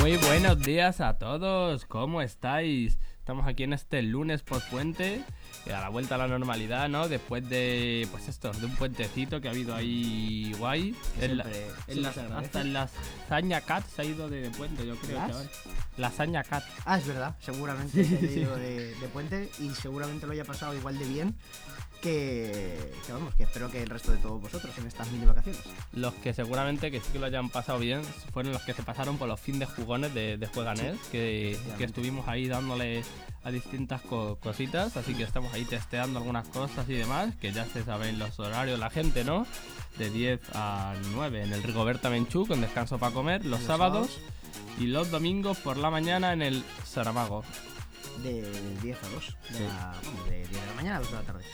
Muy buenos días a todos, ¿cómo estáis? Estamos aquí en este lunes post puente, a la vuelta a la normalidad, ¿no? Después de, pues esto, de un puentecito que ha habido ahí guay. En la- en hasta en la Saña Cat se ha ido de puente, yo creo. ¿Las? chaval. La Saña Cat. Ah, es verdad, seguramente se haya ido de, de puente y seguramente lo haya pasado igual de bien que, que vamos, que espero que el resto de todos vosotros en estas mini vacaciones. Los que seguramente que sí que lo hayan pasado bien fueron los que se pasaron por los fin de jugones de, de que, que estuvimos ahí dándole a distintas co- cositas, así que estamos ahí testeando algunas cosas y demás, que ya se saben los horarios la gente, ¿no? De 10 a 9 en el Rigoberta Menchú con descanso para comer, los, Los sábados, y los domingos por la mañana en el Saramago. De 10 a 2, de, Sí. la, de 10 de la mañana a 2 de la tarde.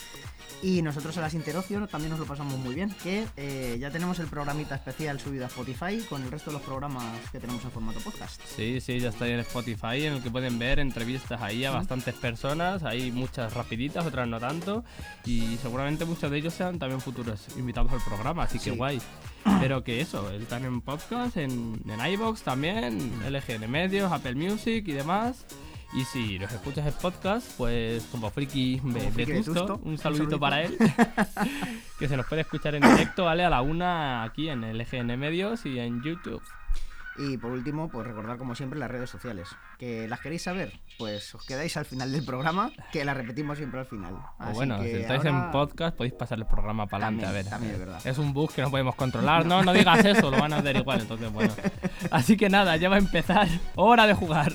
Y nosotros a las Interocio también nos lo pasamos muy bien, que eh, ya tenemos el programita especial subido a Spotify con el resto de los programas que tenemos en formato podcast. Sí, sí, ya está ahí en Spotify, en el que pueden ver entrevistas ahí a bastantes personas, hay muchas rapiditas, otras no tanto, y seguramente muchos de ellos sean también futuros invitados al programa, así que Sí. guay. Pero que eso, están en podcast, en, en iVoox también, LGN Medios, Apple Music y demás. Y si los escuchas en podcast, pues como friki, Como friki vetusto, un un saludito para él. que se nos puede escuchar en directo, ¿vale? A la una aquí en LGN Medios y en YouTube. Y por último, pues recordar como siempre las redes sociales. Que las queréis saber, pues os quedáis al final del programa, que las repetimos siempre al final. Así bueno, que si estáis en ahora- podcast podéis pasar el programa para adelante, a ver. también es verdad. Es un bug que no podemos controlar. No, no digas eso, lo van a hacer igual, entonces bueno. Así que nada, ya va a empezar. Hora de jugar.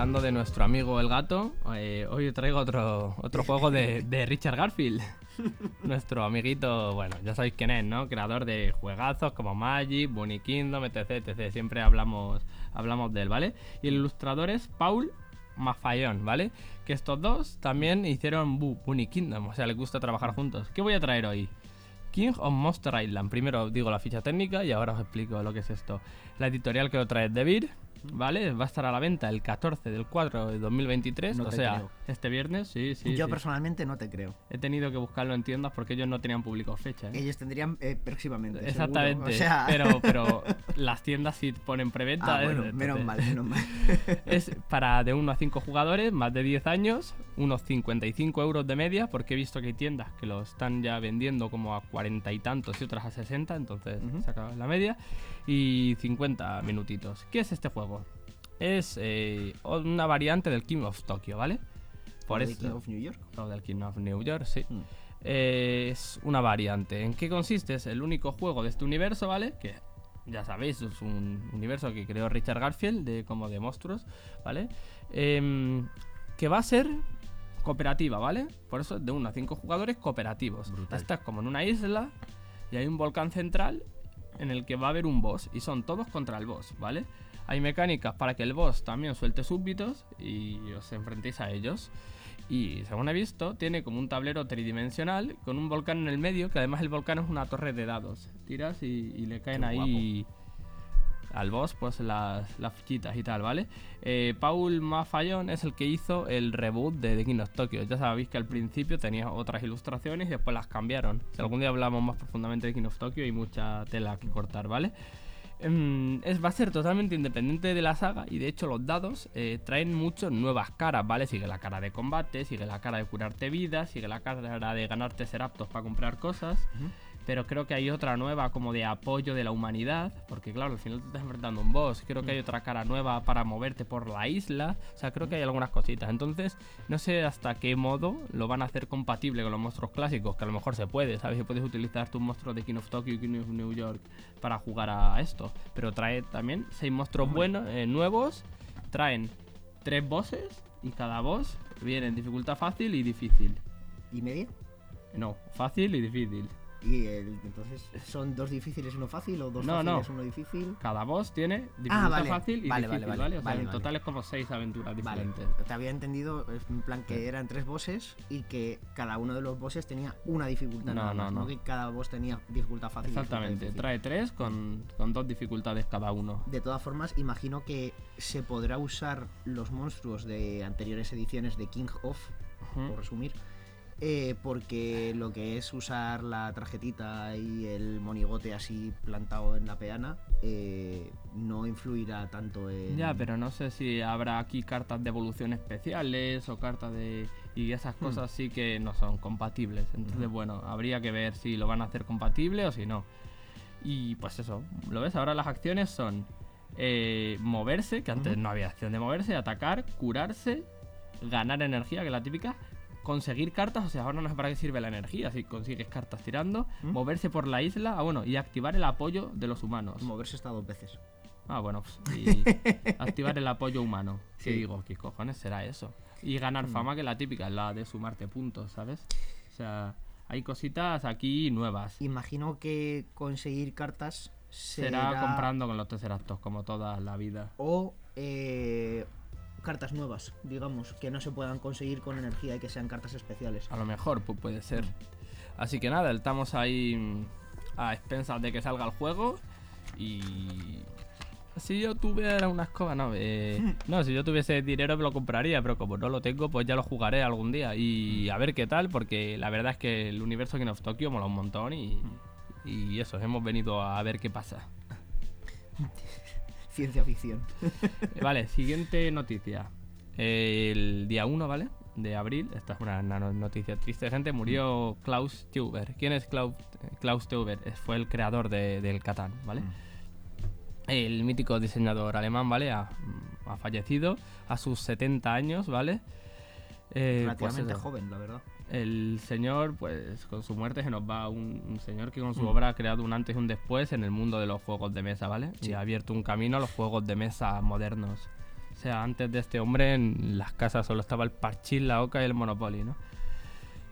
Hablando de nuestro amigo el gato, eh, hoy traigo otro, otro juego de, de Richard Garfield. nuestro amiguito, bueno, ya sabéis quién es, ¿no? Creador de juegazos como Magic, Bunny Kingdom, etc, etc. Siempre hablamos, hablamos de él, ¿vale? Y el ilustrador es Paul Mafayón, ¿vale? Que estos dos también hicieron Bu- Bunny Kingdom, o sea, les gusta trabajar juntos. ¿Qué voy a traer hoy? King of Monster Island. Primero digo la ficha técnica y ahora os explico lo que es esto. La editorial que lo trae es ¿vale? Va a estar a la venta el 14 del 4 de 2023, No o sea, creo. este viernes, sí, sí. Yo sí. personalmente no te creo. He tenido que buscarlo en tiendas porque ellos no tenían público fecha. ¿eh? Ellos tendrían eh, próximamente. Exactamente, O sea, pero, pero las tiendas sí ponen preventa. ah, ¿eh? bueno, Entonces, menos mal, menos mal. Es para de 1 a 5 jugadores, más de 10 años, unos 55 euros de media, porque he visto que hay tiendas que lo están ya vendiendo como a 40 y tantos y otras a 60, entonces Ujú. se acaba la media. Y 50 minutitos. ¿Qué es este juego? Es eh, una variante del King of Tokyo, ¿vale? Por ¿De eso. King of New York. o del King of New York, sí. Mm. Eh, es una variante. ¿En qué consiste? Es el único juego de este universo, ¿vale? Que ya sabéis, es un universo que creó Richard Garfield, de, como de monstruos, ¿vale? Em, que va a ser cooperativa, ¿vale? Por eso es de 1 a 5 jugadores cooperativos. Brutal. Estás como en una isla y hay un volcán central en el que va a haber un boss y son todos contra el boss, ¿vale? Hay mecánicas para que el boss también suelte súbditos y os enfrentéis a ellos. Y según he visto, tiene como un tablero tridimensional con un volcán en el medio, que además el volcán es una torre de dados. Tiras y, y le caen Qué ahí al boss pues las, fichitas y tal, ¿vale? Eh, Paul Mafayón es el que hizo el reboot de The King of Tokyo. Ya sabéis que al principio tenía otras ilustraciones y después las cambiaron. Si algún día hablamos más profundamente de King of Tokyo hay mucha tela que cortar, ¿vale? Em, es, va a ser totalmente independiente de la saga y de hecho los dados eh, traen muchas nuevas caras, ¿vale? Sigue la cara de combate, sigue la cara de curarte vida, sigue la cara de ganarte seraptos para comprar cosas. Pero creo que hay otra nueva como de apoyo de la humanidad. Porque claro, al final te estás enfrentando a un boss. Creo que hay otra cara nueva para moverte por la isla. O sea, creo que hay algunas cositas. Entonces, no sé hasta qué modo lo van a hacer compatible con los monstruos clásicos. Que a lo mejor se puede, ¿sabes? Que puedes utilizar tus monstruos de King of Tokyo y King of New York para jugar a esto. Pero trae también seis monstruos buenos, eh, nuevos. Traen tres bosses. Y cada boss viene en dificultad fácil y difícil. ¿Y media? No, fácil y difícil. Y el- entonces, ¿son dos difíciles y uno fácil o dos No, fáciles uno difícil? Cada boss tiene dificultad Ah, vale. fácil y Vale, difícil, vale. ¿vale? O sea, Vale, en total es como seis aventuras diferentes. te había entendido en plan que eran tres bosses y que cada uno de los bosses tenía una dificultad No, nada no, más, no. que cada boss tenía dificultad fácil. dificultad Exactamente, trae tres con, con dos dificultades cada uno. De todas formas, imagino que se podrá usar los monstruos de anteriores ediciones de King of, por resumir, eh, porque lo que es usar la tarjetita y el monigote así plantado en la peana eh, no influirá tanto en... Ya, pero no sé si habrá aquí cartas de evolución especiales o cartas de... Y esas Hmm. cosas sí que no son compatibles. Entonces, bueno, habría que ver si lo van a hacer compatible o si no. Y pues eso, ¿lo ves? Ahora las acciones son eh, moverse, que antes no había acción de moverse, atacar, curarse, ganar energía, que es la típica, conseguir cartas, o sea, ahora no sé para qué sirve la energía, si consigues cartas tirando, ¿Mm? moverse por la isla, ah, bueno, y activar el apoyo de los humanos. Moverse está dos veces. Ah, bueno, pues, y activar el apoyo humano. Que Sí. digo, ¿qué cojones será eso? Y ganar Mm. fama, que es la típica, es la de sumarte puntos, ¿sabes? O sea, hay cositas aquí nuevas. Imagino que conseguir cartas será, Será comprando con los Tesseractos, como toda la vida. o eh, cartas nuevas, digamos, que no se puedan conseguir con energía y que sean cartas especiales. A lo mejor pues, puede ser. Así que nada, estamos ahí a expensas de que salga el juego. Y. Si yo tuviera una escoba, no. eh, no, si yo tuviese dinero me lo compraría, pero como no lo tengo, pues ya lo jugaré algún día. Y a ver qué tal, porque la verdad es que el universo King of Tokyo mola un montón y. Y eso, hemos venido a ver qué pasa. Ciencia ficción. Eh, Vale, siguiente noticia. El día 1, ¿vale? De abril, esta es una, una no- noticia triste, gente, murió Klaus Teuber. ¿Quién es Klaus, Klaus Teuber? Es- Fue el creador de- del Catán, ¿vale? El mítico diseñador alemán, ¿vale? Ha, ha fallecido a sus 70 años, ¿vale? Eh, pues Relativamente joven, la verdad. El señor, pues con su muerte se nos va un, un señor que con su Mm. obra ha creado un antes y un después en el mundo de los juegos de mesa, ¿vale? Sí. Y ha abierto un camino a los juegos de mesa modernos. O sea, antes de este hombre en las casas solo estaba el parchís, la oca y el Monopoly, ¿no?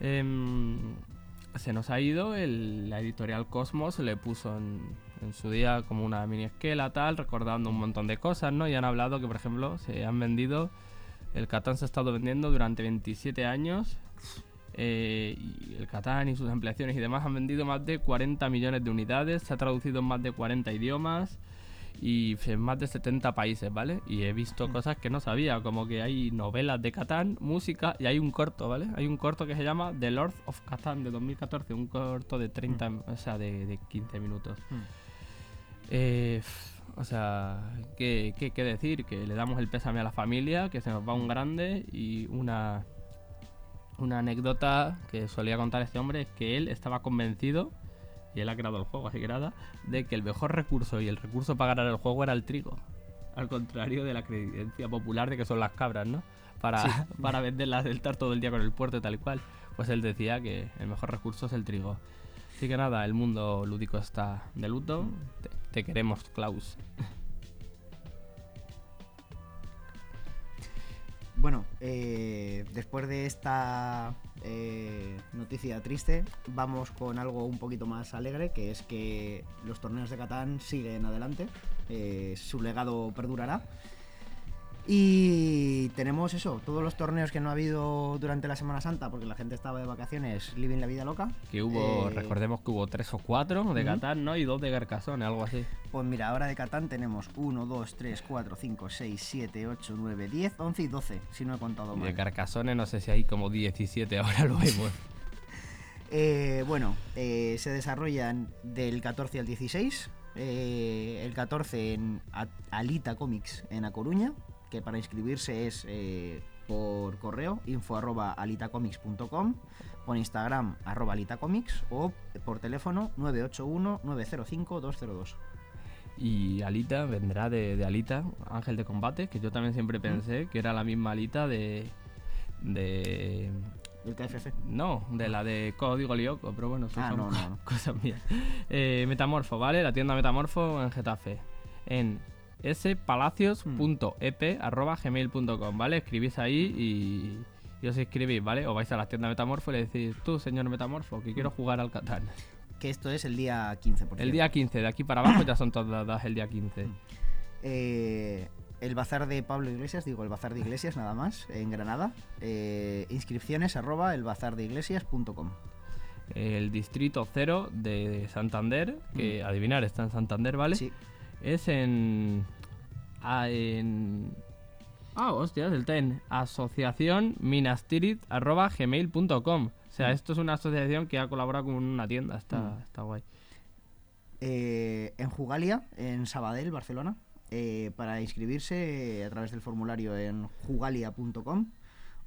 Em, se nos ha ido, el- la editorial Cosmos le puso en, en su día como una mini esquela tal, recordando un montón de cosas, ¿no? Y han hablado que, por ejemplo, se han vendido, el Catán se ha estado vendiendo durante 27 años eh, y el Catán y sus ampliaciones y demás han vendido más de 40 millones de unidades, se ha traducido en más de 40 idiomas y en más de 70 países, ¿vale? Y he visto Mm. cosas que no sabía, como que hay novelas de Catán, música y hay un corto, ¿vale? Hay un corto que se llama The Lord of Catán de 2014, un corto de 30, o sea, de, de 15 minutos. Mm. Eh, o sea, ¿qué, qué, qué decir? Que le damos el pésame a la familia, que se nos va un grande y una, una anécdota que solía contar este hombre es que él estaba convencido, y él ha creado el juego, así que nada, de que el mejor recurso y el recurso para ganar el juego era el trigo. Al contrario de la creencia popular de que son las cabras, ¿no? Para, para venderlas, estar todo el día con el puerto y tal y cual. Pues él decía que el mejor recurso es el trigo. Así que nada, el mundo lúdico está de luto. Te, te queremos, Klaus. Bueno, eh, después de esta eh, noticia triste, vamos con algo un poquito más alegre, que es que los torneos de Catán siguen adelante, eh, su legado perdurará. Y tenemos eso, todos los torneos que no ha habido durante la Semana Santa, porque la gente estaba de vacaciones, living la vida loca. Que hubo, Eh, recordemos que hubo tres o cuatro de ujú. Catán, ¿no? Y dos de Carcassonne, algo así. Pues mira, ahora de Catán tenemos 1, 2, 3, 4, 5, 6, 7, 8, 9, 10, 11 y 12, si no he contado mal. de Carcassonne no sé si hay como 17 ahora lo vemos. Eh, bueno, eh, se desarrollan del 14 al 16. eh, el 14 en Alita Comics en A Coruña, que para inscribirse es eh, por correo info arroba alitacomics.com, por Instagram arroba alitacomics o por teléfono 981-905-202. Y Alita vendrá de, de Alita, Ángel de Combate, que yo también siempre pensé que era la misma Alita de. de. El KFC. No, de la de Código Lyoko, pero bueno, eso Ah, son no, no, no. cosas mías. Eh, Metamorfo, ¿vale? La tienda Metamorfo en Getafe. En spalacios.ep.gmail.com, ¿vale? Escribís ahí y, y os inscribís, ¿vale? O vais a la tienda Metamorfo y le decís, tú, señor Metamorfo, que quiero jugar al Catán. Que esto es el día 15, por El cierto. día 15, de aquí para abajo ya son todas el día 15. Eh, el bazar de Pablo Iglesias, digo, el bazar de Iglesias nada más, en Granada. Eh, inscripciones arroba elbazardeiglesias.com. El distrito cero de Santander, que adivinar está en Santander, ¿vale? Sí. Es en. Ah, en. Ah, hostias, el TEN. Asociación minastirit.gmail.com. O sea, esto es una asociación que ha colaborado con una tienda. Está, Mm. está guay. Eh, en Jugalia, en Sabadell, Barcelona. eh, para inscribirse eh, a través del formulario en jugalia.com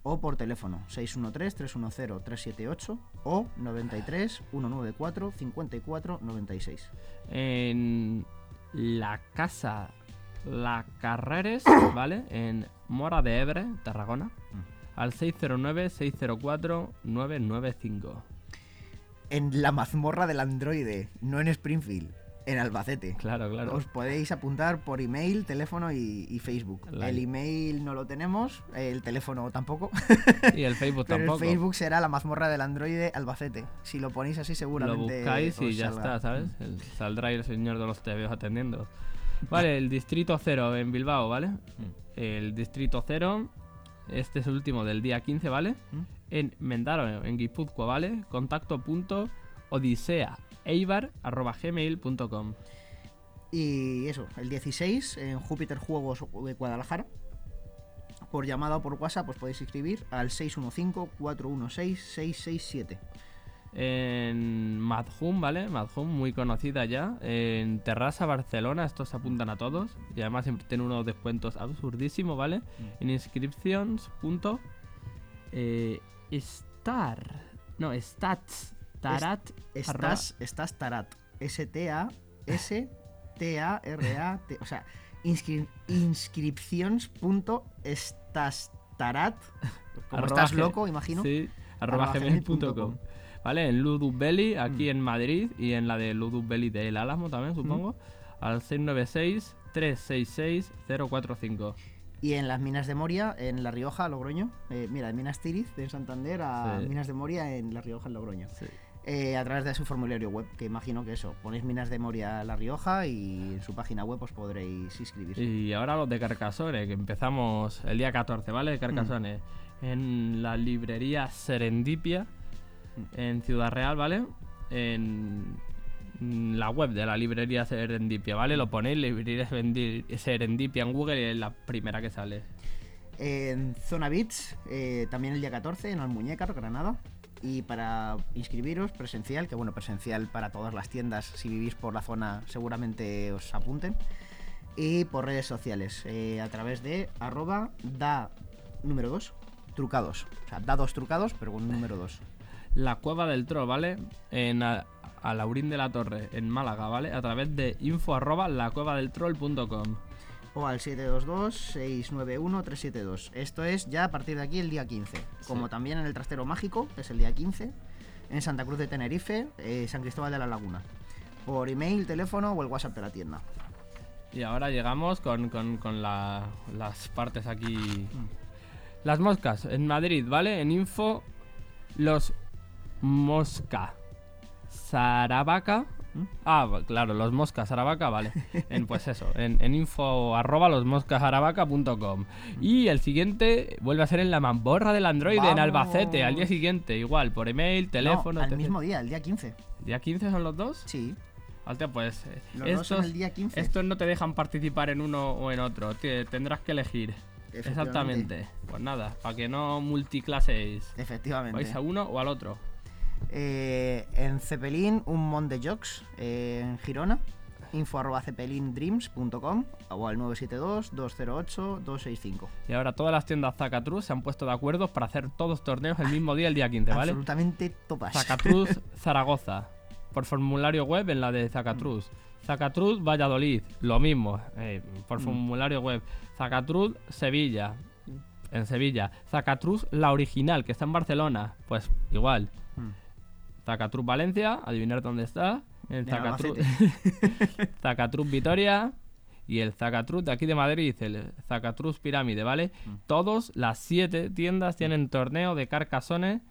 o por teléfono 613-310-378 o 93-194-54-96. En la casa La Carreres, ¿vale? En Mora de Ebre, Tarragona. Al 609-604-995. En la mazmorra del androide, no en Springfield, en Albacete. Claro, claro. Os podéis apuntar por email, teléfono y, y Facebook. El email no lo tenemos, el teléfono tampoco, Y el Facebook pero tampoco. el Facebook será la mazmorra del androide Albacete. Si lo ponéis así Lo seguramente buscáis y ya salga. está, ¿sabes? El- saldrá el señor de los TVOs atendiendo. Vale, el distrito cero en Bilbao, ¿vale? El distrito cero, este es el último del día 15, ¿vale? ¿Mm? En Mendaro, en Guipúzcoa, ¿vale? Contacto punto odisea eibar.gmail.com Y eso, el 16 en Júpiter Juegos de Guadalajara. Por llamada o por WhatsApp os podéis inscribir al 615-416-667. En Madhum, ¿vale? Madhum, muy conocida ya. En Terrassa, Barcelona, estos se apuntan a todos. Y además siempre tienen unos descuentos absurdísimos, ¿vale? En inscriptions. punto, eh, star. No, stats. Tarat. Estás, estás Tarat. S-T-A-S-T-A-R-A-T. O sea, inscri inscripciones.estastarat. Como estás loco, imagino. Sí, arroba arroba gmail.com. Vale, en Ludus Belly, aquí Mm. en Madrid. Y en la de Ludus Belly del Álamo también, supongo. Al 696-366-045. Y en las minas de Moria, en La Rioja, Logroño. Eh, mira, de Minas Tirith, de Santander, a Sí. Minas de Moria, en La Rioja, en Logroño. Sí. Eh, a través de su formulario web, que imagino que eso, ponéis Minas de Moria La Rioja y en su página web os podréis inscribir. Y ahora los de Carcassonne, que empezamos el día 14, ¿vale? De Carcassonne. En la librería Serendipia, en Ciudad Real, ¿vale? En la web de la librería Serendipia, ¿vale? Lo ponéis, librería Serendi- Serendipia en Google y es la primera que sale. En Zona Beats, eh, también el día 14, en Almuñécar, Granada. Y para inscribiros presencial, que bueno, presencial para todas las tiendas, si vivís por la zona seguramente os apunten. Y por redes sociales, eh, a través de arroba da número 2, trucados. O sea, dados trucados, pero con número 2. La Cueva del Tro, ¿vale? En a, Laurín de la Torre, en Málaga, ¿vale? A través de info arroba lacuevadeltroll.com. O al 722-691-372. Esto es ya a partir de aquí el día 15. Como también en el Trastero Mágico, que es el día 15. En Santa Cruz de Tenerife, eh, San Cristóbal de la Laguna. Por email, teléfono o el WhatsApp de la tienda. Y ahora llegamos con, con- con la- las partes aquí. Las moscas, en Madrid, ¿vale? En info, los mosca. Saravaca. ¿Mm? Ah, claro, los moscas Saravaca, vale. En, pues eso, en, en info arroba losmoscasaravaca.com. Y el siguiente vuelve a ser en la mamborra del Android en. Albacete, al día siguiente, igual, por email, teléfono. No, al mismo día, el día 15. ¿Día 15 son los dos? Sí. Hostia, pues eh, Los dos son el día 15. estos no te dejan participar en uno o en otro. te- tendrás que elegir. Exactamente. Pues nada, para que no multiclaseis. Efectivamente. Vais a uno o al otro. Eh, en Cepelín, un mon de jokes eh, en Girona. Info arroba cepelindreams.com o al 972-208-265. Y ahora todas las tiendas Zacatrus se han puesto de acuerdo para hacer todos torneos el mismo día, el día 15, ¿vale? Absolutamente todas. Zacatrus Zaragoza. Por formulario web en la de Zacatrus. Zacatrus Valladolid, lo mismo, eh, por Mm. formulario web. Zacatrus Sevilla, en Sevilla. Zacatrus la original, que está en Barcelona, pues igual. Mm. Zacatrus Valencia, adivinar dónde está. Zacatrus, Albacete. Zacatrus Vitoria y el Zacatrus de aquí de Madrid, el Zacatrus Pirámide, ¿vale? Mm. Todos las siete tiendas tienen torneo de Carcassonne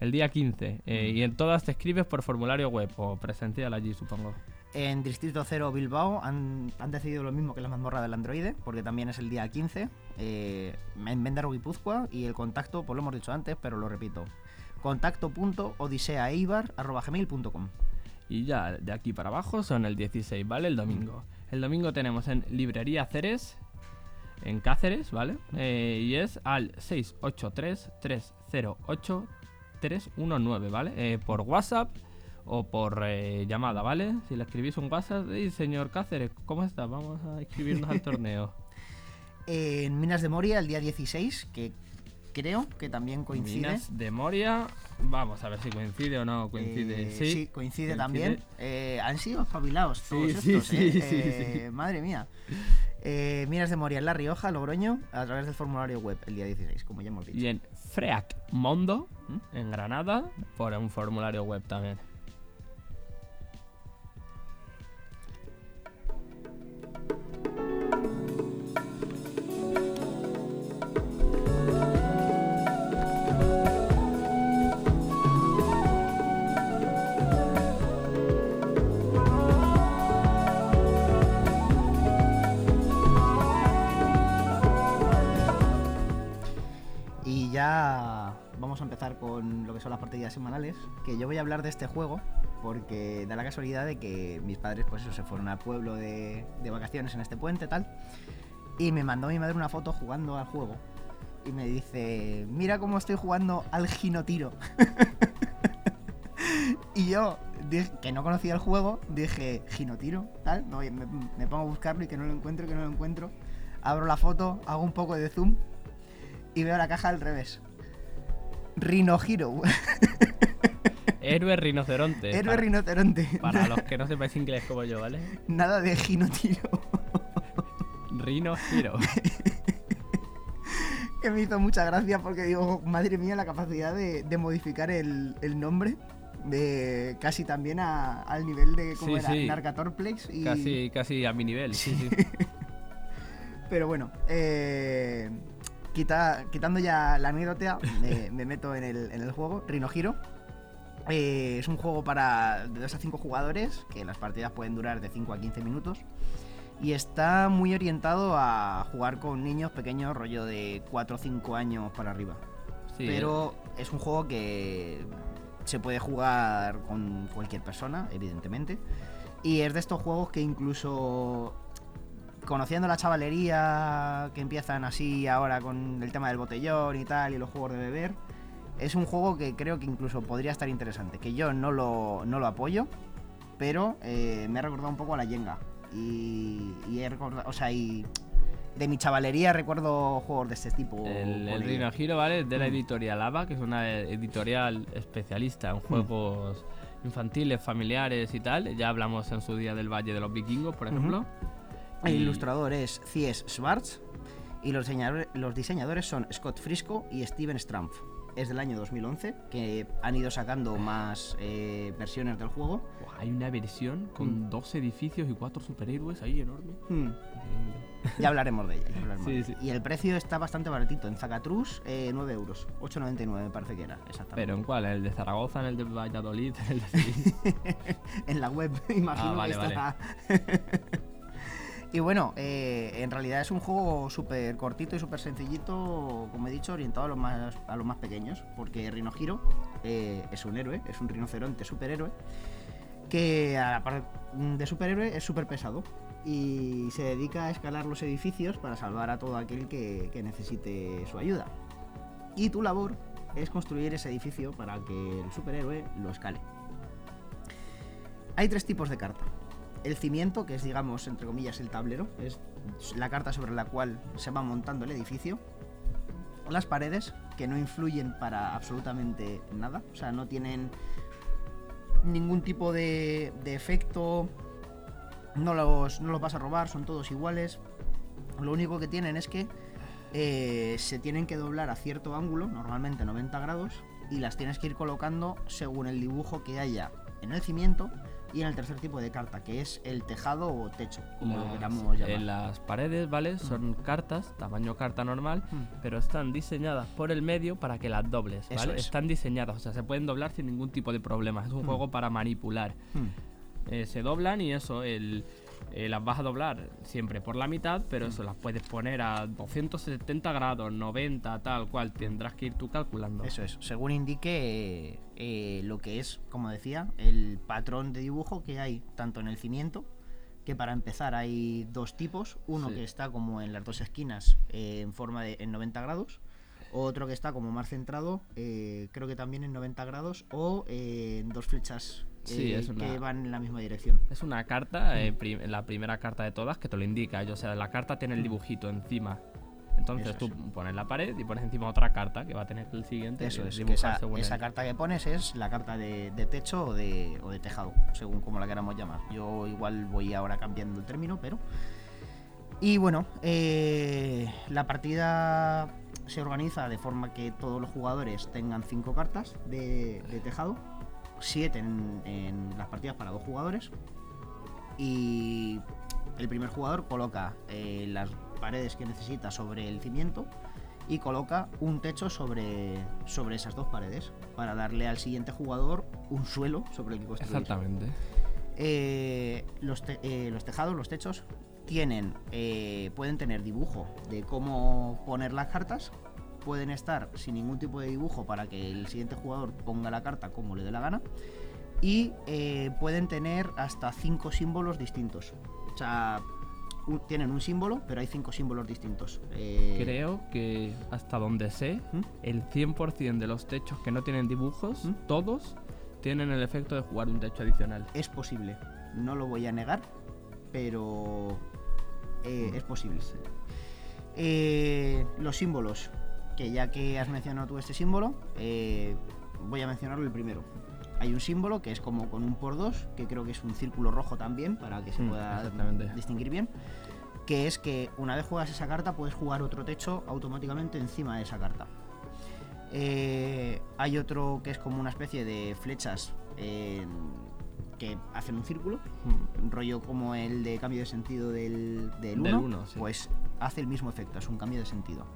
El día 15. eh, y en todas te escribes por formulario web o presencial allí, supongo. En Distrito 0 Bilbao han, han decidido lo mismo que la mazmorra del androide, porque también es el día 15, eh, en Mendaro Guipúzcoa, y el contacto, pues lo hemos dicho antes, pero lo repito, contacto.odiseaeibar.gmail.com Y ya de aquí para abajo son el 16, ¿vale? El domingo. El domingo tenemos en Librería Ceres, en Cáceres, ¿vale? Eh, y es al 683-308-319, ¿vale? Eh, por WhatsApp o por eh, llamada, ¿vale? Si le escribís un WhatsApp, "Ey, señor Cáceres, ¿cómo está? Vamos a inscribirnos al torneo. En Minas de Moria el día 16, que creo que también coincide. Minas de Moria, vamos a ver si coincide o no coincide. Eh, sí, coincide, también. Eh, han sido espabilados todos Sí, sí, estos, sí, ¿eh? sí, Eh, Madre mía. Eh, Minas de Moria en La Rioja, Logroño, a través del formulario web el día 16, como ya hemos dicho. Y en Freac Mondo, ¿Mm? en Granada, por un formulario web también. Empezar con lo que son las partidas semanales, que yo voy a hablar de este juego porque da la casualidad de que mis padres pues eso, se fueron al pueblo de, de vacaciones en este puente tal y me mandó mi madre una foto jugando al juego y me dice, mira cómo estoy jugando al Ginotiro. y yo, que no conocía el juego, dije, Ginotiro, tal, voy- me- me pongo a buscarlo y que no lo encuentro, que no lo encuentro. Abro la foto, hago un poco de zoom y veo la caja al revés. Rhino Hero. Héroe rinoceronte. Héroe para, rinoceronte. para los que no sepáis inglés como yo, ¿vale? Nada de Ginotiro. Rino Hero. que me hizo mucha gracia porque digo, madre mía, la capacidad de, de modificar el, el nombre. De casi también a- al nivel de como Sí, era sí. Narcatorplex y Casi, casi a mi nivel, sí, sí. Pero bueno, eh, quita- quitando ya la anécdota, me, me meto en el, en el juego, Rhino Hero. Eh, es un juego para de 2 a 5 jugadores, que las partidas pueden durar de 5 a 15 minutos. Y está muy orientado a jugar con niños pequeños, rollo de 4 o 5 años para arriba. Sí, Pero es un juego que se puede jugar con cualquier persona, evidentemente. Y es de estos juegos que incluso conociendo la chavalería que empiezan así ahora con el tema del botellón y tal y los juegos de beber, es un juego que creo que incluso podría estar interesante. Que yo no lo, no lo apoyo, pero eh, me ha recordado un poco a la Yenga. Y, y he recordado, o sea, y de mi chavalería recuerdo juegos de este tipo. El, el ella. Hero, ¿vale? De la Mm. editorial ABA, que es una editorial especialista en juegos infantiles, familiares y tal. Ya hablamos en su día del Valle de los Vikingos, por ejemplo. El Y- ilustrador es Cies Schwartz y los diseñadores, los diseñadores son Scott Frisco y Steven Strampf. Es del año 2011, que han ido sacando más eh, versiones del juego. Hay una versión con Mm. dos edificios y cuatro superhéroes ahí enorme. Hmm, Ya hablaremos de ella. hablaremos Sí, de sí. Y el precio está bastante baratito. En Zacatrus, eh, 9 euros. 8,99 me parece que era, exactamente. ¿Pero en cuál? ¿En el de Zaragoza, en el de Valladolid, en el de en la web, imagino Ah, vale, que está. y bueno, eh, en realidad es un juego súper cortito y súper sencillito, como he dicho, orientado a los más, a los más pequeños, porque Rhino Hero eh, es un héroe, es un rinoceronte superhéroe, que aparte de superhéroe es súper pesado y se dedica a escalar los edificios para salvar a todo aquel que, que necesite su ayuda. Y tu labor es construir ese edificio para que el superhéroe lo escale. Hay tres tipos de carta. El cimiento, que es, digamos, entre comillas, el tablero, es la carta sobre la cual se va montando el edificio. Las paredes, que no influyen para absolutamente nada, o sea, no tienen ningún tipo de, efecto, no los, no los vas a robar, son todos iguales. Lo único que tienen es que eh, se tienen que doblar a cierto ángulo, normalmente 90 grados, y las tienes que ir colocando según el dibujo que haya en el cimiento y en el tercer tipo de carta, que es el tejado o techo, como lo Las- queramos llamar. En las paredes, ¿vale? Son cartas, tamaño carta normal, Mm. pero están diseñadas por el medio para que las dobles, ¿vale? es. Están diseñadas, o sea, se pueden doblar sin ningún tipo de problema. Es un Mm. juego para manipular. Eh, se doblan y eso, el, eh, las vas a doblar siempre por la mitad, pero eso las puedes poner a 270 grados, 90, tal cual. Tendrás que ir tú calculando. Eso es, según indique eh, eh, lo que es, como decía, el patrón de dibujo que hay tanto en el cimiento, que para empezar hay dos tipos, uno Sí. que está como en las dos esquinas eh, en forma de en 90 grados, otro que está como más centrado, creo que también en 90 grados, o en dos flechas Sí, eh, es una- que van en la misma dirección. Es una carta, eh, prim- la primera carta de todas, que te lo indica. O sea, la carta tiene el dibujito encima. Entonces Eso tú es. pones la pared y pones encima otra carta que va a tener el siguiente. Eso eh, es, que esa, esa carta que pones es la carta de, de techo o de, o de tejado, según como la queramos llamar. Yo igual voy ahora cambiando el término, pero... Y bueno, eh, la partida se organiza de forma que todos los jugadores tengan cinco cartas de, de tejado, siete en, en las partidas para dos jugadores. Y el primer jugador coloca eh, las paredes que necesita sobre el cimiento y coloca un techo sobre, sobre esas dos paredes para darle al siguiente jugador un suelo sobre el que construir. Exactamente. Eh, los, te- eh, los tejados, los techos, tienen, eh, pueden tener dibujo de cómo poner las cartas, pueden estar sin ningún tipo de dibujo para que el siguiente jugador ponga la carta como le dé la gana, y eh, pueden tener hasta cinco símbolos distintos. O sea, un- tienen un símbolo, pero hay cinco símbolos distintos. Eh, Creo que hasta donde sé, ¿Mm? el 100% de los techos que no tienen dibujos, ¿Mm? todos tienen el efecto de jugar un techo adicional. Es posible, no lo voy a negar, pero eh, Mm. es posible. Eh, los símbolos, que ya que has mencionado tú este símbolo, eh, voy a mencionarlo el primero. Hay un símbolo que es como con un por dos, que creo que es un círculo rojo también, para que se Mm, pueda distinguir bien. Que es que una vez juegas esa carta, puedes jugar otro techo automáticamente encima de esa carta. Eh, hay otro que es como una especie de flechas eh, que hacen un círculo, Mm. un rollo como el de cambio de sentido del 1, Del sí. pues hace el mismo efecto, es un cambio de sentido.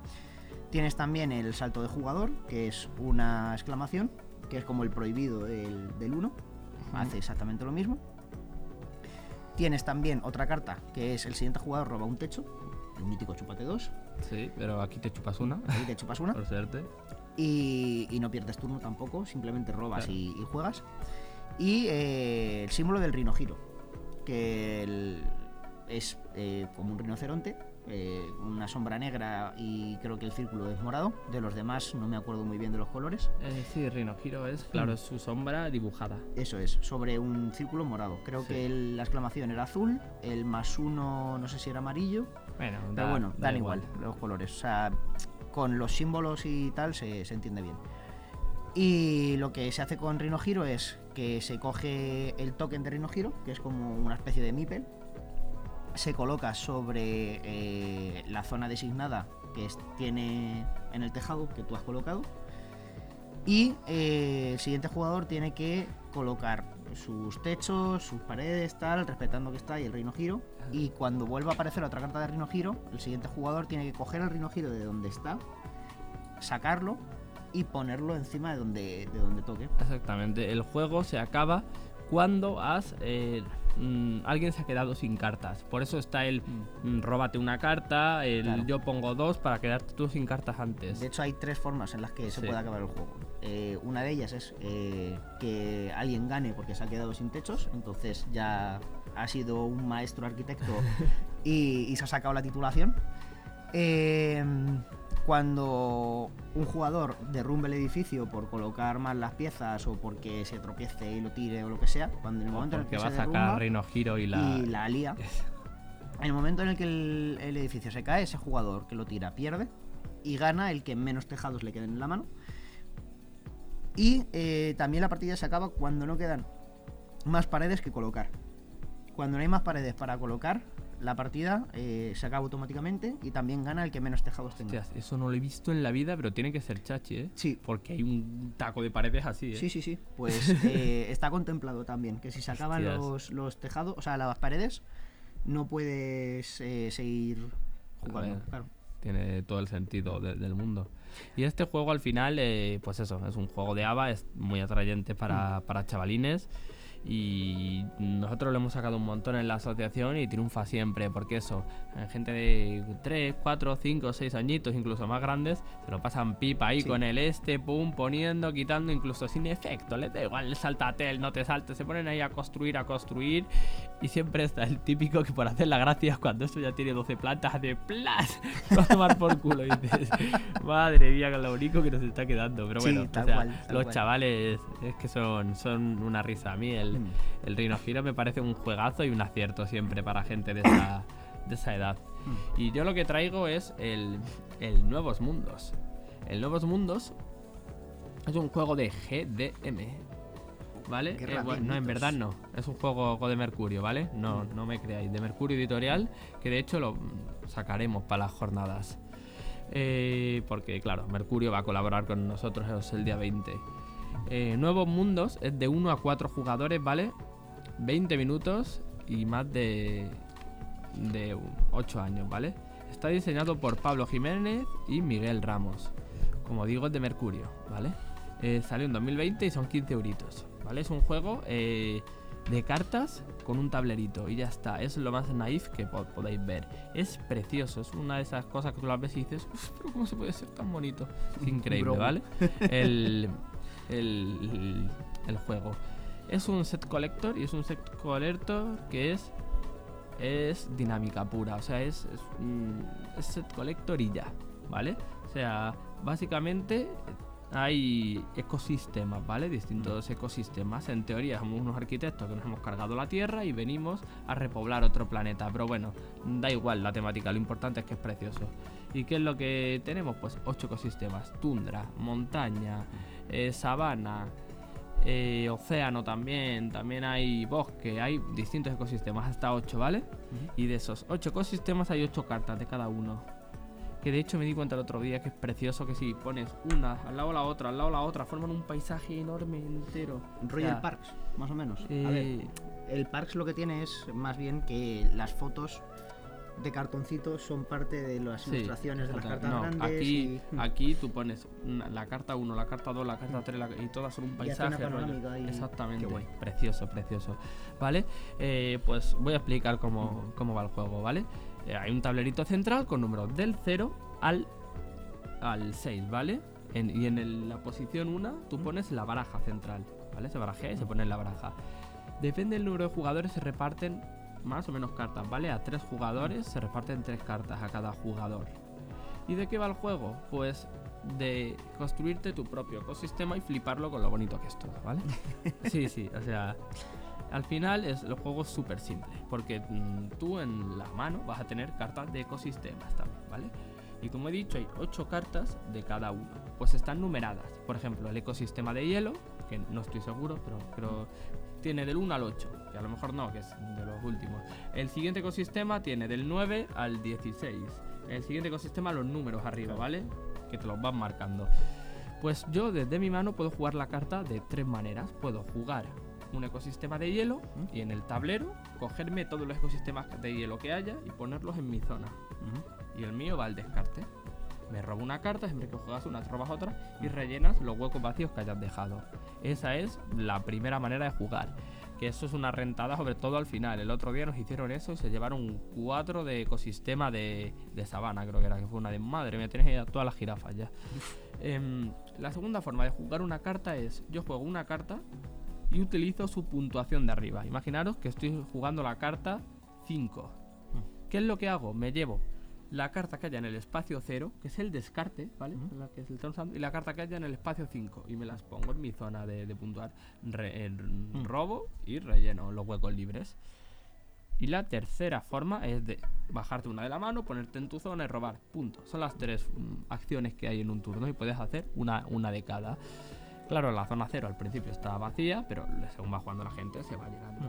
Tienes también el salto de jugador, que es una exclamación, que es como el prohibido del 1, hace exactamente lo mismo. Tienes también otra carta, que es el siguiente jugador roba un techo, el mítico chupate 2, Sí, pero aquí te chupas una, ahí te chupas una. por suerte. Y, y no pierdes turno tampoco, simplemente robas Claro. y, y juegas. Y eh, el símbolo del rinogiro, que el- es eh, como un rinoceronte, eh, una sombra negra y creo que el círculo es morado. De los demás no me acuerdo muy bien de los colores. Eh, sí, Rinohiro es, claro, Mm. es su sombra dibujada. Eso es, sobre un círculo morado. Creo Sí. que el- la exclamación era azul, el más uno no sé si era amarillo, Bueno, pero bueno, dan igual. los colores. O sea, con los símbolos y tal se, se entiende bien. Y lo que se hace con Rhino es que se coge el token de Rhino que es como una especie de MIPEL, se coloca sobre eh, la zona designada que tiene en el tejado que tú has colocado. Y eh, el siguiente jugador tiene que colocar sus techos, sus paredes, tal, respetando que está ahí el Reino Giro. Y cuando vuelva a aparecer otra carta de Reino Giro, el siguiente jugador tiene que coger el Reino Giro de donde está, sacarlo y ponerlo encima de donde, de donde toque. Exactamente. El juego se acaba cuando has. eh, mm, alguien se ha quedado sin cartas. Por eso está el mm, róbate una carta, el Claro. yo pongo dos para quedarte tú sin cartas antes. De hecho, hay tres formas en las que se Sí. puede acabar el juego. Eh, una de ellas es eh, que alguien gane porque se ha quedado sin techos, entonces ya ha sido un maestro arquitecto y, y se ha sacado la titulación. Eh, cuando un jugador derrumbe el edificio por colocar mal las piezas o porque se tropiece y lo tire o lo que sea, cuando en el momento en el que va a se sacar derrumba, Reino Giro y la. y la lía. En el momento en el que el, el edificio se cae, ese jugador que lo tira pierde y gana el que menos tejados le queden en la mano. Y eh, también la partida se acaba cuando no quedan más paredes que colocar. Cuando no hay más paredes para colocar, la partida, eh, se acaba automáticamente y también gana el que menos tejados tenga. Hostias, eso no lo he visto en la vida, pero tiene que ser chachi, ¿eh? Sí. Porque hay un taco de paredes así, ¿eh? Sí, sí, sí. Pues eh, está contemplado también que si se acaban los, los tejados, o sea, las paredes, no puedes eh, seguir jugando. Claro. Tiene todo el sentido de- del mundo. Y este juego al final, eh, pues eso, es un juego de ABA, es muy atrayente para, para chavalines. Y nosotros lo hemos sacado un montón en la asociación y triunfa siempre, porque eso, eh, gente de 3, 4, 5, 6 añitos, incluso más grandes, se lo pasan pipa ahí Sí. con el este, pum, poniendo, quitando, incluso sin efecto, les da igual, sáltate, el no te saltes, se ponen ahí a construir, a construir, y siempre está el típico que por hacer la gracia, cuando esto ya tiene 12 plantas, de plas, va a tomar por culo, y dices, madre mía, con lo único que nos está quedando, pero Sí, bueno, o sea, cual, los cual. chavales es que son, son una risa, a mí el, Mm. el Reino Giro me parece un juegazo y un acierto siempre para gente de esa, de esa edad. Mm. Y yo lo que traigo es el, el Nuevos Mundos. El Nuevos Mundos es un juego de GDM. ¿Vale? Eh, bueno, no, en verdad no. Es un juego de Mercurio, ¿vale? No, Mm. no me creáis. De Mercurio Editorial, que de hecho lo mm, sacaremos para las jornadas. Eh, porque, claro, Mercurio va a colaborar con nosotros el día 20. Eh, Nuevos Mundos es de 1 a 4 jugadores, ¿vale? 20 minutos y más de, de 8 años, ¿vale? Está diseñado por Pablo Jiménez y Miguel Ramos. Como digo, es de Mercurio, ¿vale? Eh, salió en 2020 y son 15 euritos, ¿vale? Es un juego eh, de cartas con un tablerito y ya está. Es lo más naif que po- podáis ver. Es precioso, es una de esas cosas que tú las ves y dices, "Uf, pero ¿cómo se puede ser tan bonito? Es increíble. ¿vale? El, el, el juego. Es un set collector y es un set collector que es es dinámica pura, o sea, es, es, es set collector y ya, ¿vale? O sea, básicamente hay ecosistemas, ¿vale? Distintos ecosistemas. En teoría somos unos arquitectos que nos hemos cargado la Tierra y venimos a repoblar otro planeta. Pero bueno, da igual la temática, lo importante es que es precioso. ¿Y qué es lo que tenemos? Pues ocho ecosistemas. Tundra, montaña, eh, sabana, eh, océano también, también hay bosque, hay distintos ecosistemas, hasta 8, ¿vale? Y de esos 8 ecosistemas hay 8 cartas de cada uno. Que de hecho me di cuenta el otro día que es precioso que si pones una al lado de la otra, al lado de la otra, forman un paisaje enorme entero. Royal Parks, más o menos. A eh, ver, el Parks lo que tiene es más bien que las fotos de cartoncitos son parte de las Sí, ilustraciones de las cartas No, grandes. Aquí, y- aquí tú pones una- la carta 1, la carta 2, la carta 3 y todas son un paisaje. y- Exactamente. Precioso, precioso. ¿Vale? Eh, pues voy a explicar cómo, cómo va el juego, ¿vale? Eh, hay un tablerito central con números del 0 al, al 6, ¿vale? En- y en el- la posición 1 tú pones la baraja central, ¿vale? Se barajea y se pone en la baraja. Depende del número de jugadores, se reparten más o menos cartas, ¿vale? A tres jugadores se reparten tres cartas a cada jugador. ¿Y de qué va el juego? Pues de construirte tu propio ecosistema y fliparlo con lo bonito que es todo, ¿vale? sí, sí, o sea, al final es, el juego súper simple, porque mm, tú en la mano vas a tener cartas de ecosistemas también, ¿vale? Y como he dicho, hay 8 cartas de cada uno. Pues están numeradas. Por ejemplo, el ecosistema de hielo, que no estoy seguro, pero, pero tiene del 1 al 8, que a lo mejor no, que es de los últimos. El siguiente ecosistema tiene del 9 al 16. El siguiente ecosistema los números arriba, ¿vale? Que te los van marcando. Pues yo desde mi mano puedo jugar la carta de tres maneras. Puedo jugar un ecosistema de hielo y en el tablero cogerme todos los ecosistemas de hielo que haya y ponerlos en mi zona. Y el mío va al descarte. Me robo una carta, siempre que juegas una, te robas otra y rellenas los huecos vacíos que hayas dejado. Esa es la primera manera de jugar. Que eso es una rentada, sobre todo al final. El otro día nos hicieron eso y se llevaron cuatro de ecosistema de, de sabana, creo que era, que fue una de madre. Me tienes a todas las jirafas ya. Em, la segunda forma de jugar una carta es: yo juego una carta y utilizo su puntuación de arriba. Imaginaros que estoy jugando la carta 5. ¿Qué es lo que hago? Me llevo la carta que haya en el espacio 0, que es el descarte, ¿vale? La que está usando, y la carta que haya en el espacio 5. Y me las pongo en mi zona de, de puntuar. Re- Mm. Robo y relleno los huecos libres. Y la tercera forma es de bajarte una de la mano, ponerte en tu zona y robar. Punto. Son las tres mm, acciones que hay en un turno y puedes hacer una, una de cada. Claro, la zona cero al principio está vacía, pero según va jugando la gente se va llegando.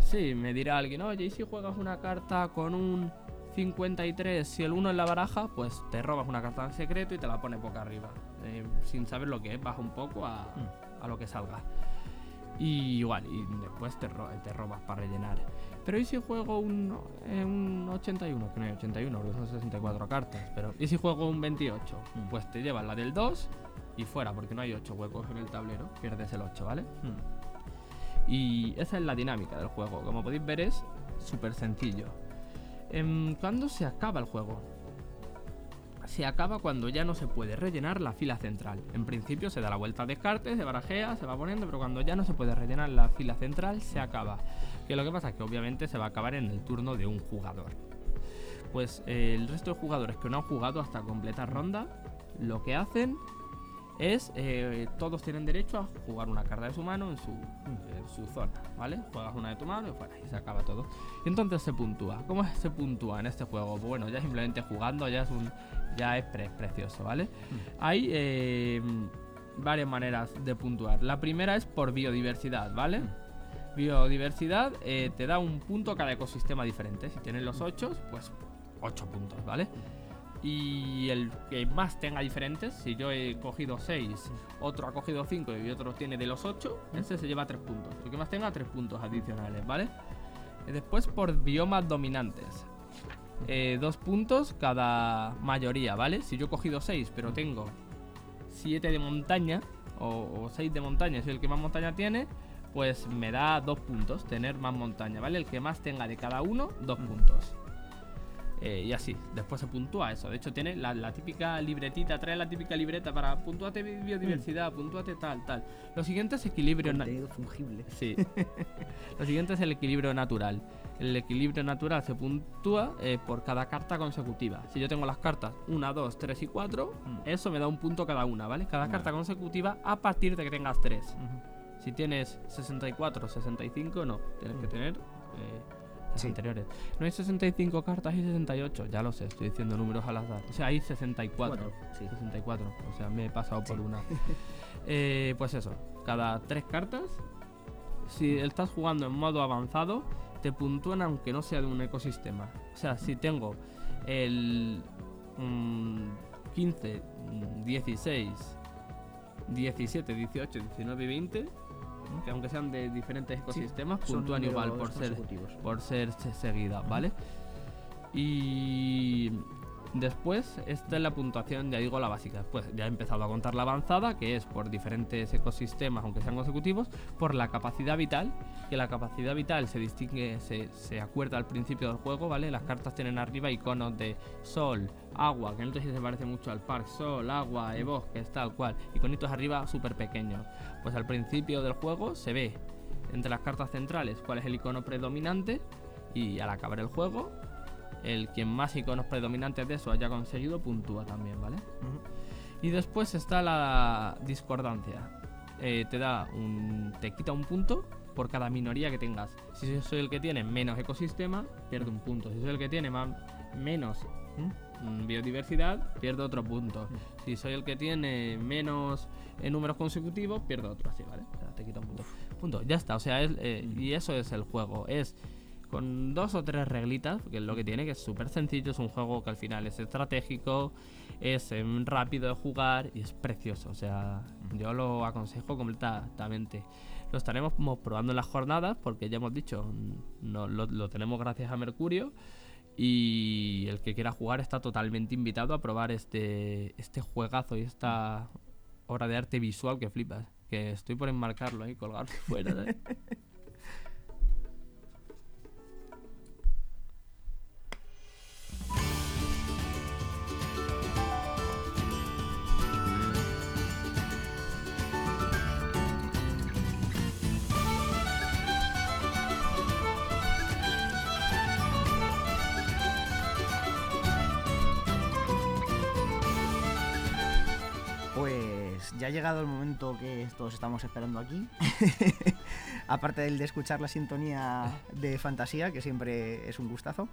sí, me dirá alguien, oye, ¿y si juegas una carta con un 53, si el 1 en la baraja, pues te robas una carta en secreto y te la pones boca arriba. Eh, sin saber lo que es, baja un poco a, a lo que salga. Y igual, y después te, ro- te robas para rellenar. Pero ¿y si juego un, eh, un 81? Que no hay 81, porque son 64 cartas. Pero ¿y si juego un 28? Mm. Pues te llevas la del 2 y fuera, porque no hay 8 huecos en el tablero. Pierdes el 8, ¿vale? Y esa es la dinámica del juego. Como podéis ver es súper sencillo. Em, ¿Cuándo se acaba el juego? Se acaba cuando ya no se puede rellenar la fila central. En principio se da la vuelta a descartes, se barajea, se va poniendo, pero cuando ya no se puede rellenar la fila central, se acaba. Que lo que pasa es que obviamente se va a acabar en el turno de un jugador. Pues eh, el resto de jugadores que no han jugado hasta completar ronda, lo que hacen es eh, todos tienen derecho a jugar una carta de su mano en su, en su zona, ¿vale? Juegas una de tu mano y fuera, y se acaba todo. Y entonces se puntúa. ¿Cómo se puntúa en este juego? Pues bueno, ya simplemente jugando ya es un ya es pre- precioso, ¿vale? Hay eh, varias maneras de puntuar. La primera es por biodiversidad, ¿vale? Biodiversidad eh, te da un punto cada ecosistema diferente. Si tienes los 8, pues 8 puntos, ¿vale? Y el que más tenga diferentes, si yo he cogido 6, otro ha cogido 5 y otro tiene de los 8, ese se lleva 3 puntos. El que más tenga 3 puntos adicionales, ¿vale? Después por biomas dominantes. Eh, dos puntos cada mayoría, ¿vale? Si yo he cogido 6, pero tengo 7 de montaña, o 6 de montaña, soy el que más montaña tiene, pues me da 2 puntos tener más montaña, ¿vale? El que más tenga de cada uno, 2 puntos. Eh, y así, después se puntúa eso. De hecho, tiene la, la típica libretita, trae la típica libreta para puntuate bi- biodiversidad, puntuate tal, tal. Lo siguiente es equilibrio. na- Contenido fungible. Sí. Lo siguiente es el equilibrio natural. El equilibrio natural se puntúa eh, por cada carta consecutiva. Si yo tengo las cartas 1, 2, 3 y 4, Mm. eso me da un punto cada una, ¿vale? Cada Vale. carta consecutiva a partir de que tengas 3. Si tienes 64, 65, no. Tienes que tener eh, Sí. anteriores. No hay 65 cartas y 68. Ya lo sé, estoy diciendo números al azar. O sea, hay 64. Cuatro, sí. 64. O sea, me he pasado por una. Eh, pues eso, cada tres cartas, si estás jugando en modo avanzado, te puntúan aunque no sea de un ecosistema. O sea, si tengo el mm, 15, mm, 16, 17, 18, 19 y 20, que aunque sean de diferentes ecosistemas, Son puntúan igual por ser por ser se- seguida, ¿vale? Y después, esta es la puntuación, ya digo, la básica. Después ya he empezado a contar la avanzada, que es por diferentes ecosistemas, aunque sean consecutivos, por la capacidad vital, que la capacidad vital se distingue, se, se acuerda al principio del juego, ¿vale? Las cartas tienen arriba iconos de sol, agua, que en el se parece mucho al park, sol, agua, e bosques, tal cual, iconitos arriba súper pequeños. Pues al principio del juego se ve entre las cartas centrales cuál es el icono predominante y al acabar el juego, el quien más iconos predominantes de eso haya conseguido puntúa también, ¿vale? Y después está la discordancia. Eh, te da un. te quita un punto por cada minoría que tengas. Si yo soy el que tiene menos ecosistema, pierdo un punto. Si soy el que tiene más, menos mm, biodiversidad, pierdo otro punto. Si soy el que tiene menos eh, números consecutivos, pierdo otro así, ¿vale? O sea, te quita un punto. Punto. Ya está. O sea, es, eh, y eso es el juego. Es con dos o tres reglitas, que es lo que tiene, que es súper sencillo, es un juego que al final es estratégico, es em, rápido de jugar y es precioso. O sea, yo lo aconsejo completamente. Lo estaremos mo- probando en las jornadas, porque ya hemos dicho, no, lo, lo tenemos gracias a Mercurio. Y el que quiera jugar está totalmente invitado a probar este, este juegazo y esta obra de arte visual que flipas. Que estoy por enmarcarlo ahí, colgarlo fuera. ¿sabes? Ya ha llegado el momento que todos estamos esperando aquí. Aparte del de escuchar la sintonía de fantasía, que siempre es un gustazo.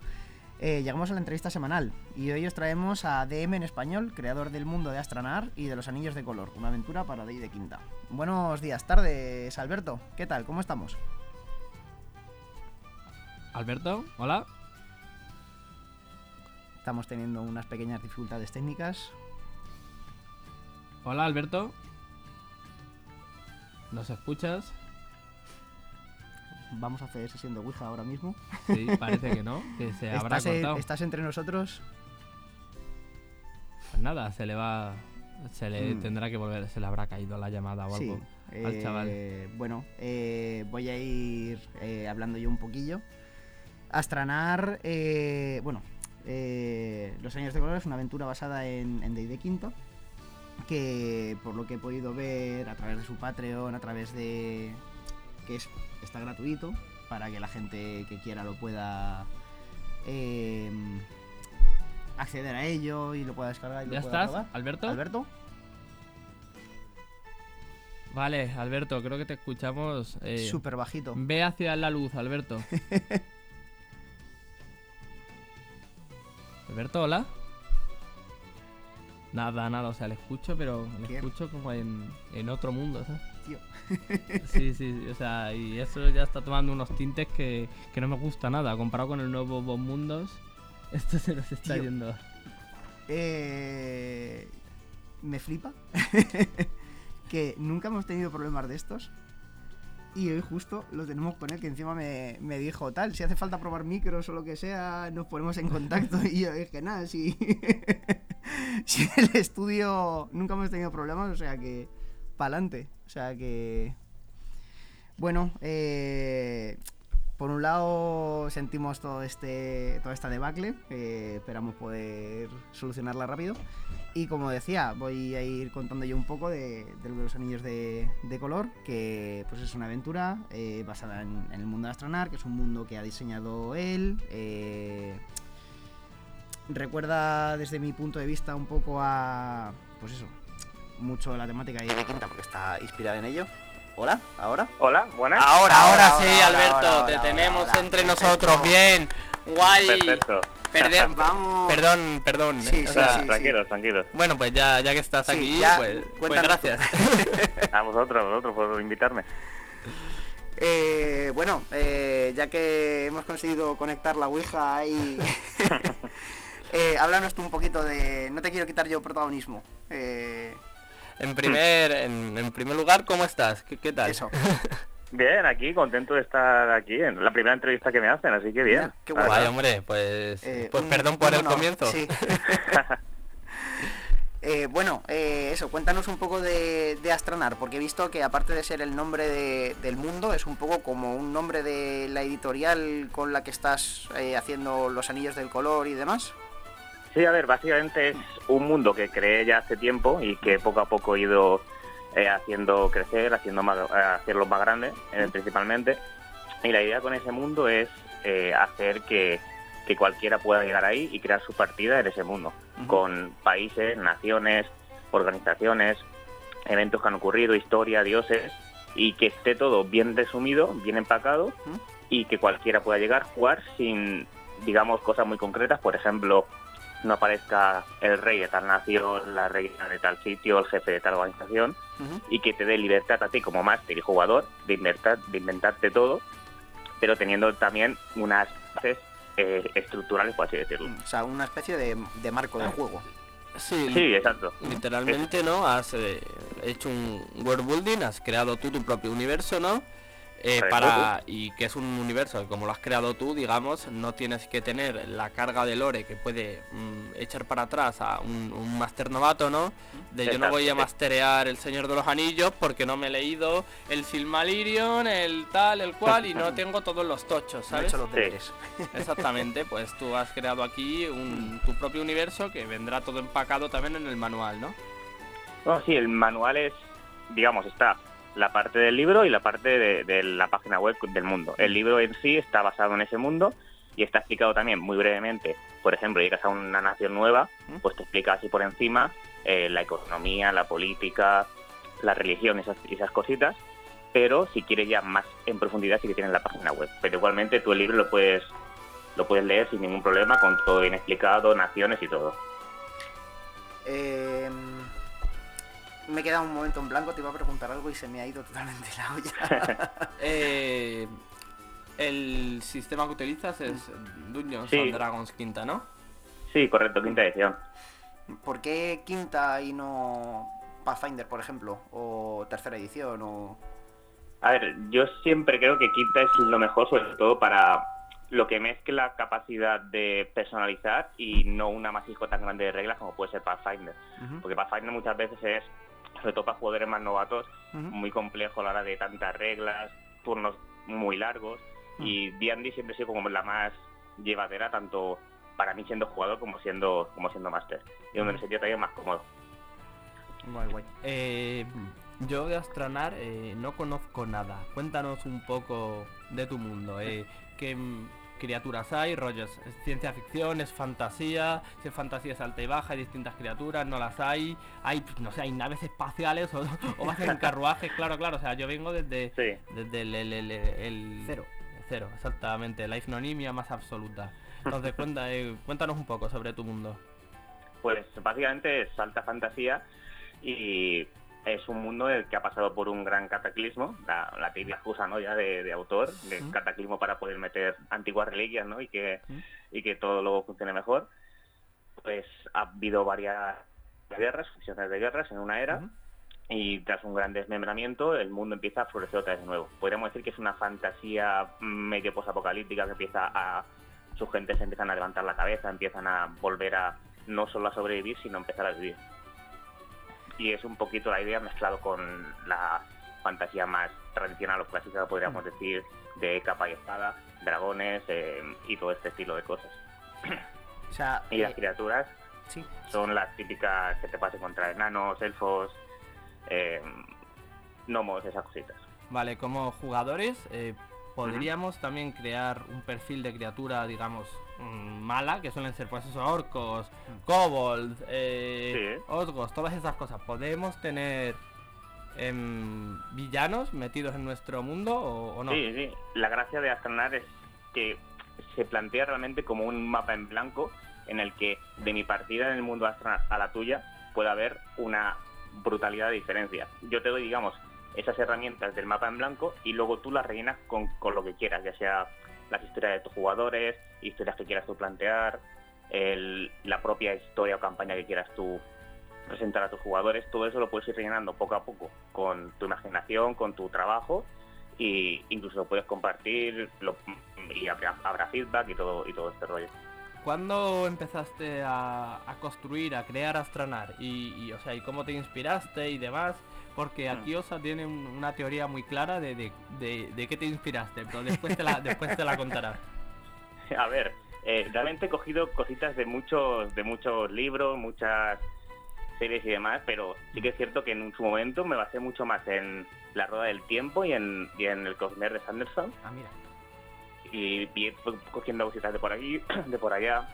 eh, llegamos a la entrevista semanal y hoy os traemos a DM en español, creador del mundo de Astranar y de los Anillos de Color, una aventura para Day de Quinta. Buenos días, tardes, Alberto. ¿Qué tal? ¿Cómo estamos? Alberto, hola. Estamos teniendo unas pequeñas dificultades técnicas. Hola, Alberto. ¿Nos escuchas? Vamos a hacer sesión de Ouija ahora mismo. Sí, parece que no, que se habrá ¿Estás, cortado. ¿Estás entre nosotros? Pues nada, se le va. Se le Mm. tendrá que volver, se le habrá caído la llamada o algo. al eh, chaval. Bueno, eh, voy a ir eh, hablando yo un poquillo. Astranar, eh, bueno, eh, Los Años de Color es una aventura basada en, en D&D Quinto, que por lo que he podido ver a través de su Patreon, a través de... que es, está gratuito, para que la gente que quiera lo pueda eh, acceder a ello y lo pueda descargar y lo ¿Ya pueda estás. Alberto? Alberto. Vale, Alberto, creo que te escuchamos. eh, Súper bajito. Ve hacia la luz, Alberto. Alberto, hola. Nada, nada, o sea, le escucho, pero le ¿Qué? escucho como en, en otro mundo, ¿sabes? Tío. Sí, sí, sí, o sea, y eso ya está tomando unos tintes que, que no me gusta nada. Comparado con el nuevo Bob Mundos, esto se nos está Tío. yendo. Eh, me flipa que nunca hemos tenido problemas de estos. Y hoy justo lo tenemos con él, que encima me, me dijo, tal, si hace falta probar micros o lo que sea, nos ponemos en contacto. Y yo dije, nada, si, si el estudio nunca hemos tenido problemas, o sea que, pa'lante. O sea que... Bueno, eh, por un lado sentimos todo este toda esta debacle, esperamos poder solucionarla rápido. Y como decía, voy a ir contando yo un poco de, los anillos de, color, que pues es una aventura eh, basada en, en el mundo de Astronar, que es un mundo que ha diseñado él. eh, recuerda desde mi punto de vista un poco a, pues eso, mucho la temática de Quinta, porque está inspirada en ello. Hola, ahora. Hola, buenas. Ahora, ahora, ahora, sí, ahora, Alberto, ahora, te ahora, tenemos ahora, entre perfecto. nosotros, bien, guay. Perfecto. Perdón, Vamos. perdón, perdón. Sí, o sí, sea, sí. tranquilos, tranquilos. Bueno, pues ya, ya que estás Sí, aquí, ya, pues, pues gracias. A vosotros, a vosotros por invitarme. Eh, bueno, eh, ya que hemos conseguido conectar la Ouija y... eh, háblanos tú un poquito de... No te quiero quitar yo protagonismo. Eh, En primer, en, en primer lugar, ¿cómo estás? ¿Qué, qué tal? eso. Bien, aquí, contento de estar aquí en la primera entrevista que me hacen, así que bien. Mira, qué guay. Hombre, pues, Eh, pues un- perdón por el comienzo. sí. Eh, bueno, eh, eso, cuéntanos un poco de, de Astranar, porque he visto que aparte de ser el nombre de- del mundo, es un poco como un nombre de la editorial con la que estás eh, haciendo los anillos del color y demás. Sí, a ver, básicamente es un mundo que creé ya hace tiempo y que poco a poco he ido eh, haciendo crecer, haciendo más, eh, hacerlo más grande, eh, principalmente. Y la idea con ese mundo es eh, hacer que, que cualquiera pueda llegar ahí y crear su partida en ese mundo, con países, naciones, organizaciones, eventos que han ocurrido, historia, dioses, y que esté todo bien resumido, bien empacado, y que cualquiera pueda llegar, jugar sin, digamos, cosas muy concretas, por ejemplo, no aparezca el rey de tal nación, la reina de tal sitio, el jefe de tal organización, y que te dé libertad a ti como máster y jugador de, inventar, de inventarte todo, pero teniendo también unas bases eh, estructurales, por así decirlo. O sea, una especie de, de marco de juego. Sí, Sí, exacto. literalmente, ¿no? Has eh, hecho un world building, has creado tú tu propio universo, ¿no? Eh, para y que es un universo que como lo has creado tú, digamos, no tienes que tener la carga de lore que puede mm, echar para atrás a un, un máster novato, ¿no? De yo no voy a masterear el Señor de los Anillos porque no me he leído el Silmarillion, el tal, el cual y no tengo todos los tochos, No he ¿sabes? los Sí. Exactamente, pues tú has creado aquí un, tu propio universo que vendrá todo empacado también en el manual, ¿no? No, sí, el manual es, digamos, está la parte del libro y la parte de, de la página web del mundo. El libro en sí está basado en ese mundo y está explicado también muy brevemente. Por ejemplo, llegas a una nación nueva, pues te explica así por encima eh, la economía, la política, la religión, esas, esas cositas. Pero si quieres ya más en profundidad, sí que tienes la página web. Pero igualmente tú el libro lo puedes lo puedes leer sin ningún problema, con todo bien explicado, naciones y todo. Eh, me queda un momento en blanco, te iba a preguntar algo y se me ha ido totalmente la olla. Eh, El sistema que utilizas es Dungeons Sí. and Dragons quinta, ¿no? Sí, correcto, quinta edición. ¿Por qué quinta y no Pathfinder, por ejemplo? O tercera edición, o... A ver, yo siempre creo que quinta es lo mejor, sobre todo para lo que mezcla capacidad de personalizar y no un amasijo tan grande de reglas como puede ser Pathfinder. Ujú, Porque Pathfinder muchas veces es, sobre todo para jugadores más novatos, muy complejo a la hora de tantas reglas, turnos muy largos. Mm. Y D&D siempre ha sido como la más llevadera, tanto para mí siendo jugador como siendo como siendo máster. Y donde me sentía también más cómodo. Guay, guay. Eh, yo de Astronar eh, no conozco nada. Cuéntanos un poco de tu mundo. eh, ¿Qué criaturas hay? Rollos, ¿es ciencia ficción? ¿Es fantasía? Si es fantasía es alta y baja, hay distintas criaturas, no las hay. Hay, no sé, hay naves espaciales o, o vas en carruajes, claro, claro. O sea, yo vengo desde, Sí. desde el, el- el- el- Cero. Cero, exactamente. La ignominia más absoluta. Entonces, cuenta, eh, cuéntanos un poco sobre tu mundo. Pues básicamente es alta fantasía y es un mundo en el que ha pasado por un gran cataclismo, la, la típica excusa ¿no? ya de, de autor, de cataclismo para poder meter antiguas reliquias ¿no? y, que, y que todo luego funcione mejor. Pues ha habido varias guerras, fusiones de guerras en una era y tras un gran desmembramiento el mundo empieza a florecer otra vez de nuevo. Podríamos decir que es una fantasía medio posapocalíptica que empieza a... Sus gentes empiezan a levantar la cabeza, empiezan a volver a no solo a sobrevivir, sino a empezar a vivir. Y es un poquito la idea mezclado con la fantasía más tradicional o clásica, podríamos decir, de capa y espada, dragones eh, y todo este estilo de cosas. O sea, Y las eh, criaturas sí. son las típicas que te puedes encontrar enanos, elfos, eh, gnomos, esas cositas. Vale, como jugadores, eh, podríamos también crear un perfil de criatura, digamos, mm, mala, que suelen ser pues esos orcos, kobolds, eh, Sí. osgos, todas esas cosas. ¿Podemos tener em, villanos metidos en nuestro mundo o, o no? Sí, sí. La gracia de Astronar es que se plantea realmente como un mapa en blanco en el que de mi partida en el mundo Astronar a la tuya puede haber una brutalidad de diferencia. Yo te doy, digamos, esas herramientas del mapa en blanco y luego tú las rellenas con, con lo que quieras, ya sea las historias de tus jugadores, historias que quieras tú plantear, la propia historia o campaña que quieras tú presentar a tus jugadores, todo eso lo puedes ir rellenando poco a poco con tu imaginación, con tu trabajo y incluso lo puedes compartir y habrá, habrá feedback y todo y todo este rollo. ¿Cuándo empezaste a, a construir, a crear Astronar? Y, y, o sea, ¿y cómo te inspiraste y demás? Porque Mm. aquí Osa tiene un- una teoría muy clara de, de, de, de qué te inspiraste, pero después te la, después te la contarás. A ver, eh, realmente he cogido cositas de muchos de muchos libros, muchas series y demás, pero sí que es cierto que en su momento me basé mucho más en La Rueda del Tiempo y en, y en el Cosmer de Sanderson Ah, mira. Y, fui cogiendo cositas de por aquí, de por allá.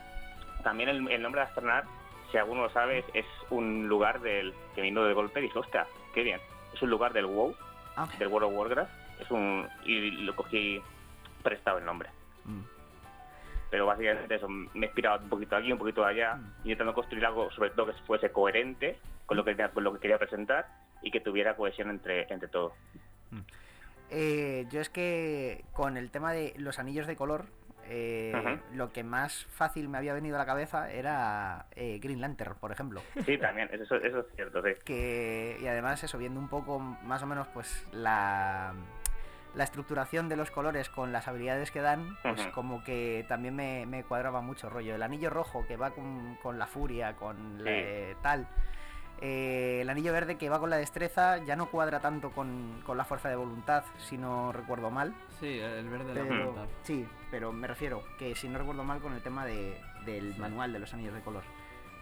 También el, el nombre de Astronar, si alguno lo sabe, es, un lugar del que vino de golpe y dije, hostia, qué bien. Es un lugar del WoW, Ah, del World of Warcraft, es un y lo cogí prestado el nombre. mm. Pero básicamente eso, me he inspirado un poquito aquí, un poquito allá, Mm. intentando construir algo sobre todo que fuese coherente con lo que, con lo que quería presentar y que tuviera cohesión entre, entre todo. Eh, yo es que con el tema de los anillos de color, eh, lo que más fácil me había venido a la cabeza era eh, Green Lantern, por ejemplo. Sí, también, eso, eso es cierto, sí. que y además eso viendo un poco más o menos pues la la estructuración de los colores con las habilidades que dan pues como que también me, me cuadraba mucho rollo el anillo rojo que va con, con la furia con Sí. tal Eh, el anillo verde que va con la destreza ya no cuadra tanto con, con la fuerza de voluntad si no recuerdo mal Sí, el verde de la voluntad. sí pero me refiero que si no recuerdo mal con el tema de, del Sí. manual de los anillos de color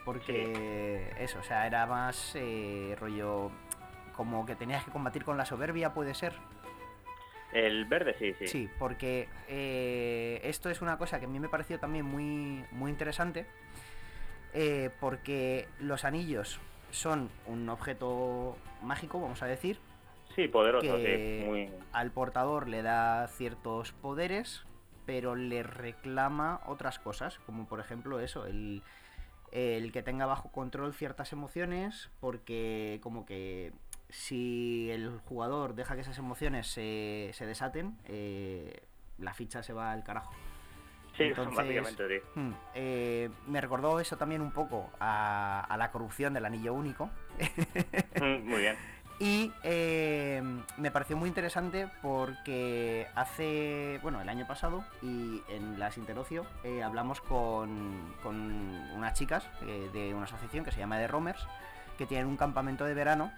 porque eso, o sea, era más eh, rollo como que tenías que combatir con la soberbia, puede ser. El verde, sí, sí. Sí, porque eh, esto es una cosa que a mí me pareció también muy, muy interesante, eh, porque los anillos son un objeto mágico, vamos a decir, Sí, poderoso, que sí. Muy... al portador le da ciertos poderes, pero le reclama otras cosas, como por ejemplo eso, el, el que tenga bajo control ciertas emociones, porque como que si el jugador deja que esas emociones se, se desaten, eh, la ficha se va al carajo. Sí, Entonces, básicamente sí. Hmm, eh, me recordó eso también un poco a, a la corrupción del anillo único. Mm, Muy bien. Y eh, me pareció muy interesante porque hace, bueno, el año pasado y en las Interocio eh, hablamos con, con unas chicas eh, de una asociación que se llama The Romers, que tienen un campamento de verano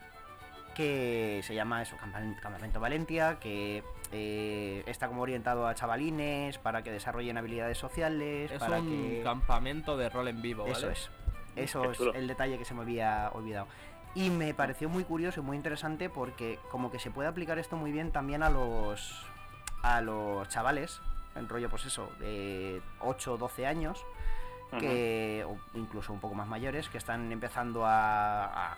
que se llama eso, Campa- Campamento Valentia, que eh, está como orientado a chavalines para que desarrollen habilidades sociales, Es para un que... campamento de rol en vivo, ¿vale? Eso es. Eso es el detalle que se me había olvidado. Y me pareció muy curioso y muy interesante porque como que se puede aplicar esto muy bien también a los a los chavales, en rollo pues eso, de 8 o 12 años, que o incluso un poco más mayores, que están empezando a, a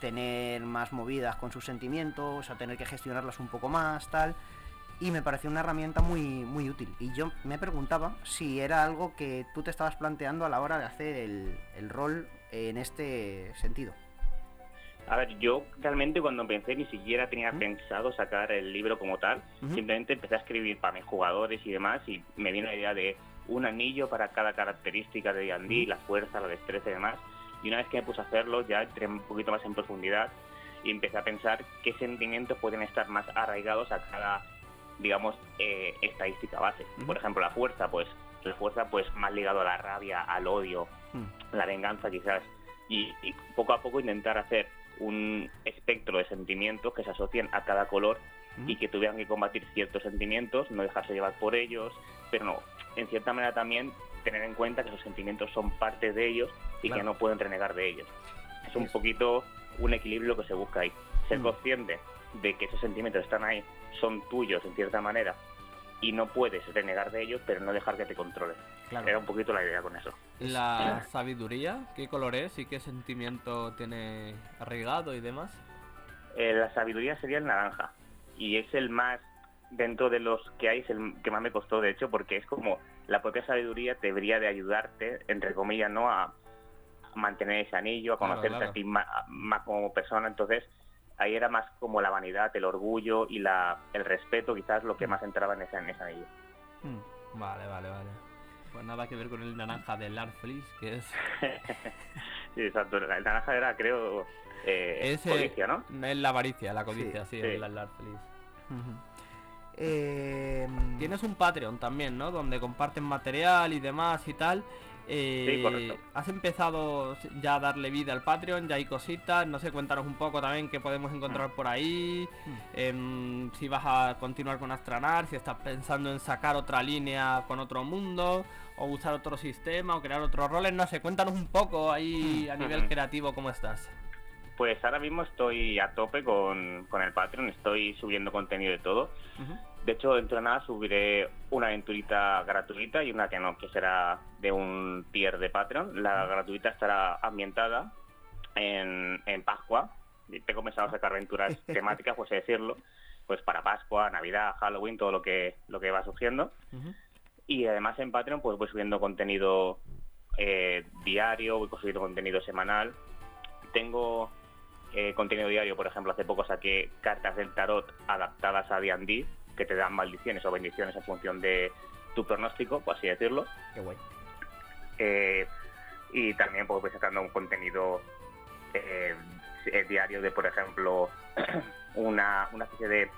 tener más movidas con sus sentimientos, a tener que gestionarlas un poco más, tal. Y me pareció una herramienta muy, muy útil. Y yo me preguntaba si era algo que tú te estabas planteando a la hora de hacer el, el rol en este sentido. A ver, yo realmente cuando empecé ni siquiera tenía ¿Mm? pensado sacar el libro como tal. Simplemente empecé a escribir para mis jugadores y demás y me vino la idea de un anillo para cada característica de D&D, la fuerza, la destreza y demás. Y una vez que me puse a hacerlo ya entré un poquito más en profundidad y empecé a pensar qué sentimientos pueden estar más arraigados a cada, digamos, eh, estadística base. Por ejemplo, la fuerza, pues la fuerza pues más ligado a la rabia, al odio, Mm. la venganza quizás y, y poco a poco intentar hacer un espectro de sentimientos que se asocien a cada color y que tuvieran que combatir ciertos sentimientos, no dejarse llevar por ellos, pero no, en cierta manera también tener en cuenta que esos sentimientos son parte de ellos y Claro. que no pueden renegar de ellos. Es un poquito un equilibrio que se busca ahí. Ser Mm. consciente de que esos sentimientos están ahí, son tuyos en cierta manera y no puedes renegar de ellos, pero no dejar que te controlen. Claro. Era un poquito la idea con eso. La sabiduría, ¿qué color es y qué sentimiento tiene arraigado y demás? Eh, la sabiduría sería el naranja y es el más dentro de los que hay es el que más me costó de hecho porque es como la propia sabiduría debería de ayudarte entre comillas no a mantener ese anillo a conocerte claro. a ti más, más como persona entonces ahí era más como la vanidad el orgullo y la el respeto quizás lo que más entraba en ese, en ese anillo Mm. Vale, vale, vale. Pues nada que ver con el naranja del Arflis, que es... sí exacto el naranja era creo eh, Ese- codicia no Es la avaricia, la codicia, sí, sí. el Arflis. Ujú. Eh, Tienes un Patreon también, ¿no? Donde comparten material y demás y tal. Eh, Sí, correcto. Has empezado ya a darle vida al Patreon, ya hay cositas, no sé, cuéntanos un poco también qué podemos encontrar por ahí, Mm. em, si vas a continuar con Astranar, si estás pensando en sacar otra línea con otro mundo, o usar otro sistema, o crear otros roles, no sé, cuéntanos un poco ahí a nivel Ujú. creativo cómo estás. pues ahora mismo estoy a tope con, con el Patreon estoy subiendo contenido de todo. De hecho, dentro de nada subiré una aventurita gratuita y una que no, que será de un tier de Patreon. La gratuita estará ambientada en, en Pascua. Y Tengo pensado sacar aventuras temáticas, por así decirlo, pues para Pascua, Navidad, Halloween, todo lo que, lo que va surgiendo. Y además en Patreon pues voy subiendo contenido eh, diario, voy subiendo contenido semanal. Tengo eh, contenido diario, por ejemplo, hace poco saqué cartas del tarot adaptadas a D&D que te dan maldiciones o bendiciones en función de tu pronóstico, por así decirlo. Qué guay. Eh, y también pues, voy sacando un contenido eh, eh, diario de, por ejemplo, una, una especie de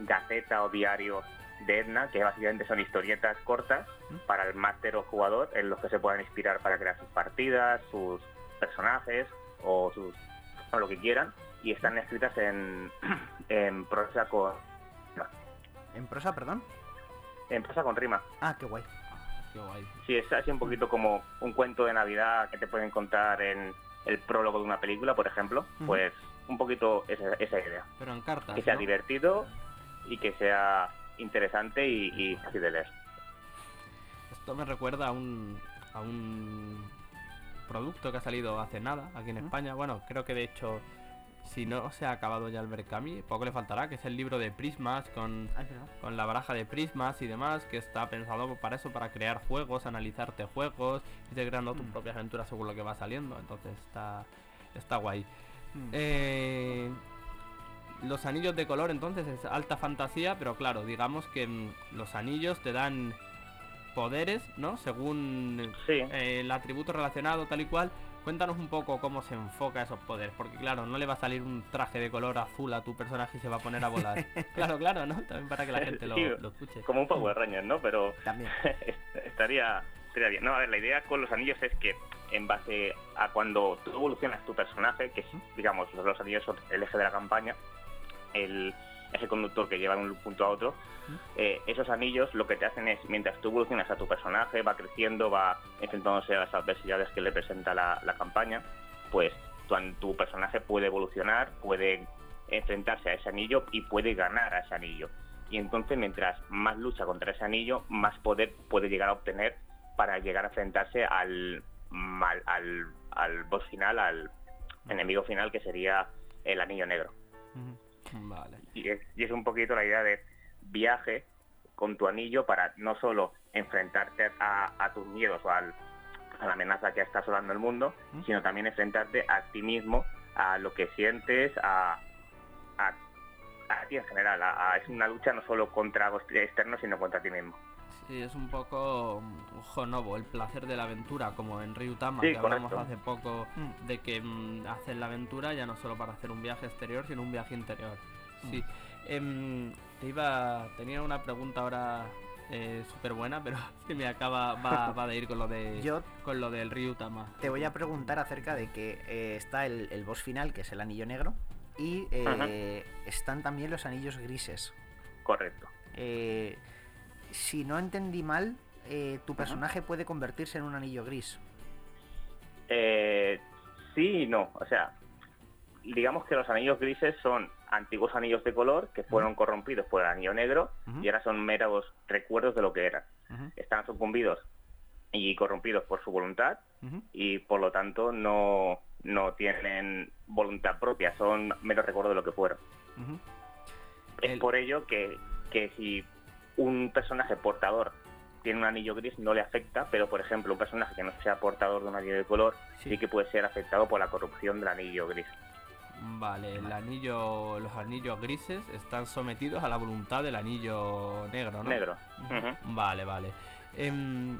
gaceta o diario de Edna, que básicamente son historietas cortas para el máster o jugador en los que se puedan inspirar para crear sus partidas, sus personajes o, sus, o lo que quieran. Y están escritas en, en prosa con ¿En prosa, perdón? en prosa con rima. Ah, qué guay. Qué guay. Sí, es así un poquito como un cuento de Navidad que te pueden contar en el prólogo de una película, por ejemplo. Pues un poquito esa, esa idea. Pero en cartas. Que sea ¿no? divertido y que sea interesante y, y fácil de leer. Esto me recuerda a un, a un producto que ha salido hace nada aquí en. España. Bueno, creo que de hecho, si no se ha acabado ya el Berkami, poco le faltará, que es el libro de prismas con, Ah, con la baraja de prismas y demás, que está pensado para eso, para crear juegos, analizarte juegos, irte creando tus Mm. propias aventuras según lo que va saliendo. Entonces está, está guay. Mm. Eh, los anillos de color entonces es alta fantasía, pero claro, digamos que mm, los anillos te dan poderes, ¿no? Según eh, el atributo relacionado tal y cual. Cuéntanos un poco cómo se enfoca esos poderes, porque claro, no le va a salir un traje de color azul a tu personaje y se va a poner a volar. claro, claro, ¿no? También para que la gente lo, escuche. Como un Power Ranger, ¿no? Pero También. estaría, estaría bien. No, a ver, la idea con los anillos es que en base a cuando tú evolucionas tu personaje, que es, digamos, los anillos son el eje de la campaña, el ese conductor que lleva de un punto a otro, eh, esos anillos lo que te hacen es, mientras tú evolucionas a tu personaje, va creciendo, va enfrentándose a las adversidades que le presenta la, campaña, pues tu, tu, personaje puede evolucionar, puede enfrentarse a ese anillo y puede ganar a ese anillo. Y entonces mientras más lucha contra ese anillo, más poder puede llegar a obtener para llegar a enfrentarse al, al, al, boss final, al enemigo final que sería el anillo negro. Vale. Y es, y es un poquito la idea de viaje con tu anillo para no solo enfrentarte a, tus miedos o a la amenaza que está asolando el mundo, sino también enfrentarte a ti mismo, a lo que sientes, a, a, ti en general. es una lucha no solo contra algo externo, sino contra ti mismo. Sí, es un poco Jonobo, el placer de la aventura, como en Ryutama, que hablamos hace poco mm. de que mm, haces la aventura ya no solo para hacer un viaje exterior, sino un viaje interior. Mm. Sí. Em, te iba, tenía una pregunta ahora eh, súper buena, pero que me acaba, va, va, de ir con lo de Yo con lo del Ryutama. Te voy a preguntar acerca de que eh, está el, el, boss final, que es el anillo negro, y eh, están también los anillos grises. Correcto. Si no entendí mal, tu personaje puede convertirse en un anillo gris. sí y no. O sea, digamos que los anillos grises son antiguos anillos de color que fueron corrompidos por el anillo negro y ahora son meros recuerdos de lo que eran. Están sucumbidos y corrompidos por su voluntad y por lo tanto no, no tienen voluntad propia, son meros recuerdos de lo que fueron. Es por ello que, que si un personaje portador tiene un anillo gris no le afecta, pero por ejemplo un personaje que no sea portador de un anillo de color sí que puede ser afectado por la corrupción del anillo gris. Vale, el anillo, los anillos grises están sometidos a la voluntad del anillo negro, ¿no? Negro. Vale, vale. Em,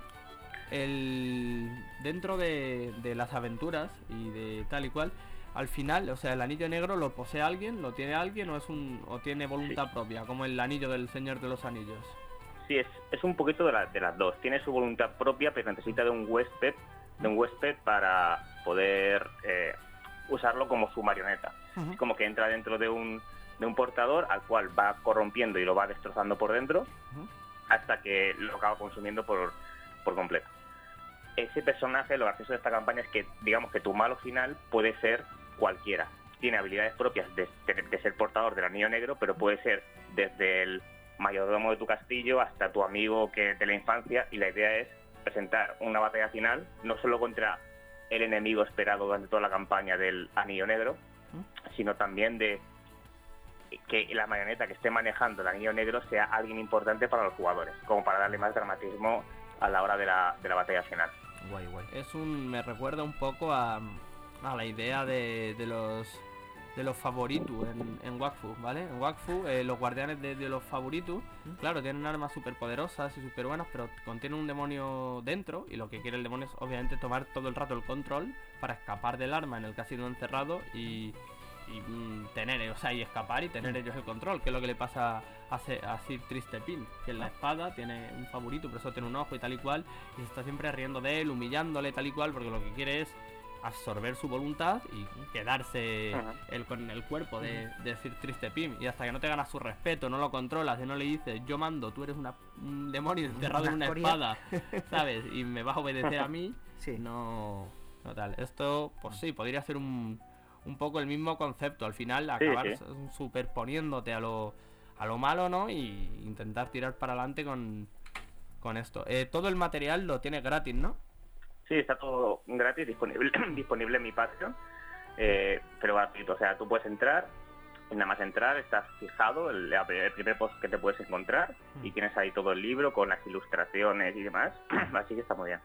el, dentro de, las aventuras y de tal y cual, al final, o sea, el anillo negro lo posee alguien, lo tiene alguien o es un o tiene voluntad propia, como el anillo del Señor de los Anillos. Sí, es, es un poquito de, de las dos. Tiene su voluntad propia, pero necesita de un huésped, de un huésped para poder eh, usarlo como su marioneta. Como que entra dentro de un, de un portador al cual va corrompiendo y lo va destrozando por dentro hasta que lo acaba consumiendo por, por completo. Ese personaje, lo gracioso de esta campaña es que digamos que tu malo final puede ser cualquiera. Tiene habilidades propias de, de ser portador del anillo negro, pero puede ser desde el mayordomo de tu castillo hasta tu amigo que de la infancia y la idea es presentar una batalla final no solo contra el enemigo esperado durante toda la campaña del Anillo Negro, sino también de que la marioneta que esté manejando el Anillo Negro sea alguien importante para los jugadores, como para darle más dramatismo a la hora de la, de la batalla final. Guay, guay. Es un, me recuerda un poco a, a la idea de, de los de los favoritos en, en Wakfu, ¿vale? En Wakfu, eh, los guardianes de, los favoritos, claro, tienen armas súper poderosas y súper buenas, pero contienen un demonio dentro y lo que quiere el demonio es obviamente tomar todo el rato el control para escapar del arma en el que ha sido encerrado y, mm, tener, o sea, y escapar y tener ellos el control, que es lo que le pasa a, a Sir Tristepin, que en la espada tiene un favorito, pero eso tiene un ojo y tal y cual, y se está siempre riendo de él, humillándole tal y cual, porque lo que quiere es absorber su voluntad y quedarse el, con el cuerpo de, decir triste Pim. Y hasta que no te ganas su respeto, no lo controlas y no le dices, yo mando, tú eres una, un demonio enterrado en una espada, ¿sabes? Y me vas a obedecer a mí, no, no tal. Esto, pues sí, podría ser un, un poco el mismo concepto. Al final, acabar superponiéndote a lo, a lo malo, ¿no? Y intentar tirar para adelante con, con esto. Eh, todo el material lo tiene gratis, ¿no? Sí, está todo gratis, disponible, disponible en mi Patreon, eh, pero gratuito. O sea, tú puedes entrar, y nada más entrar, estás fijado, el, primer post que te puedes encontrar, y mm. tienes ahí todo el libro con las ilustraciones y demás, así que está muy bien.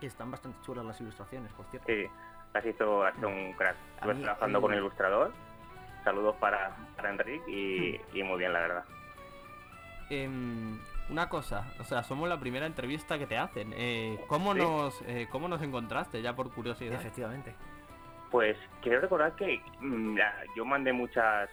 Y están bastante chulas las ilustraciones, por cierto. Sí, has hecho, un crack. Estuve trabajando con un ilustrador saludos para, para Enrique y, y muy bien, la verdad. Em, una cosa, o sea, somos la primera entrevista que te hacen. Eh, ¿cómo, Sí. nos, eh, ¿Cómo nos encontraste? Ya por curiosidad. Efectivamente. Pues quiero recordar que mm, yo mandé muchas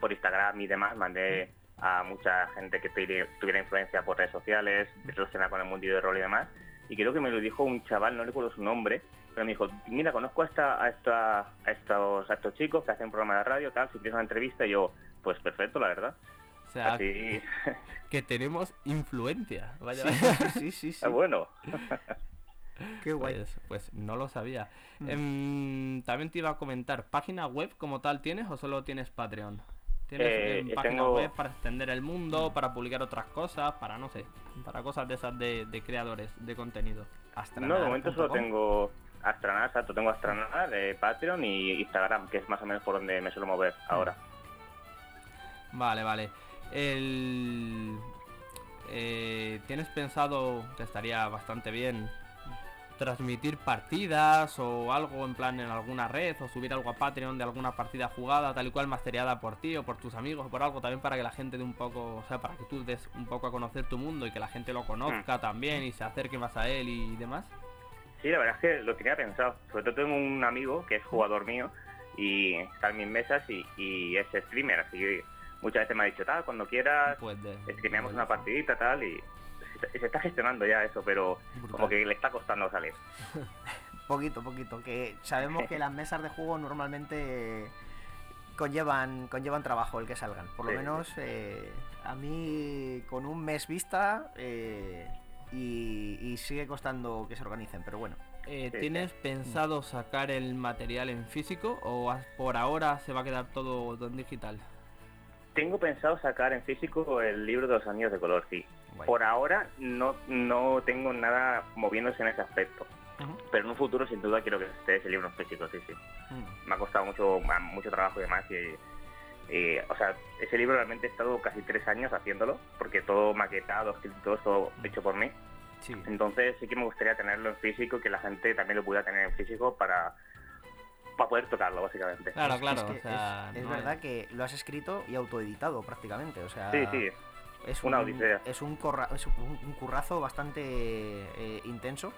por Instagram y demás, mandé a mucha gente que tuviera, influencia por redes sociales, relacionada con el mundo de rol y demás, y creo que me lo dijo un chaval, no recuerdo su nombre, pero me dijo, mira, conozco a, esta, a, esta, a, estos, a estos chicos que hacen programa de radio, tal, si tienes una entrevista, y yo, pues perfecto, la verdad. Sea, Así, que tenemos influencia. Vaya, Sí, sí, sí. ah, bueno. Qué guay. Pues, pues no lo sabía. Mm. Em, también te iba a comentar, ¿página web como tal tienes o solo tienes Patreon? ¿Tienes Eh, em, eh, página tengo- web para extender el mundo, para publicar otras cosas, para no sé, para cosas de esas de, de creadores de contenido? No, de momento solo tengo Astranar, exacto, tengo Astranar, Patreon y Instagram, que es más o menos por donde me suelo mover ahora. Vale, vale. El... eh, ¿Tienes pensado, que estaría bastante bien, transmitir partidas o algo en plan en alguna red o subir algo a Patreon de alguna partida jugada tal y cual masteriada por ti o por tus amigos o por algo también para que la gente dé un poco, o sea, para que tú des un poco a conocer tu mundo y que la gente lo conozca también y se acerque más a él y demás? Sí, la verdad es que lo tenía pensado. Sobre todo tengo un amigo que es jugador mío y está en mis mesas y, y es streamer, así que muchas veces me ha dicho, tal, cuando quieras, Pues de, de una partidita, tal, y se, se está gestionando ya eso, pero Brutal. como que le está costando salir. Poquito, poquito. Que sabemos que las mesas de juego normalmente conllevan, conllevan trabajo el que salgan. Por lo Sí, menos eh, a mí con un mes vista eh, y, y sigue costando que se organicen, pero bueno. Eh, Sí, ¿Tienes pensado sacar el material en físico o por ahora se va a quedar todo en digital? Tengo pensado sacar en físico el libro de los anillos de color, sí. Por ahora no, no tengo nada moviéndose en ese aspecto, pero en un futuro sin duda quiero que esté ese libro en físico, sí, sí. Mm. me ha costado mucho mucho trabajo y demás y, y, o sea ese libro realmente he estado casi tres años haciéndolo porque todo maquetado escrito todo esto hecho por mí Sí. entonces sí que me gustaría tenerlo en físico que la gente también lo pudiera tener en físico para para poder tocarlo básicamente Claro, claro. es, que o sea, es- es no verdad que lo has escrito y autoeditado prácticamente. O sea, sí sí es una un, odisea. Es un, corra- es un- currazo bastante eh, intenso.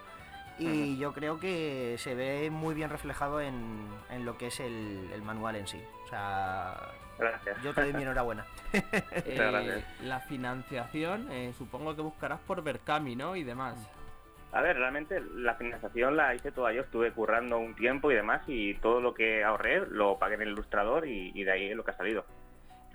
Y yo creo que se ve muy bien reflejado en, en lo que es el, el manual en sí. O sea, gracias yo te doy mi enhorabuena. eh, gracias. la financiación, eh, supongo que buscarás por Berkami, ¿no? Y demás. A ver realmente la financiación la hice toda yo estuve currando un tiempo y demás y todo lo que ahorré lo pagué en el ilustrador y, y de ahí es lo que ha salido.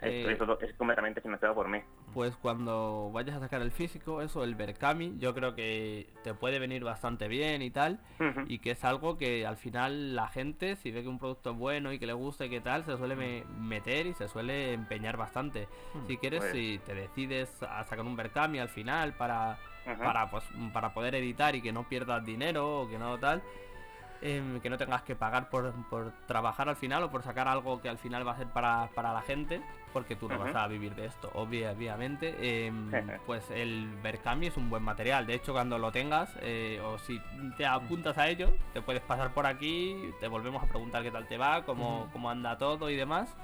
Eh, es completamente financiado por mí Pues cuando vayas a sacar el físico, eso, el Berkami, yo creo que te puede venir bastante bien y tal. Y que es algo que al final la gente, si ve que un producto es bueno y que le gusta y que tal, se suele me- meter y se suele empeñar bastante. Si quieres, Pues- si te decides a sacar un Berkami al final para, para, pues, para poder editar y que no pierdas dinero o que no tal, em, que no tengas que pagar por, por trabajar al final o por sacar algo que al final va a ser para, para la gente, porque tú no vas a vivir de esto, obvia- obviamente, em, pues el Berkami es un buen material. De hecho, cuando lo tengas eh, o si te apuntas a ello, te puedes pasar por aquí, te volvemos a preguntar qué tal te va, cómo, cómo anda todo y demás.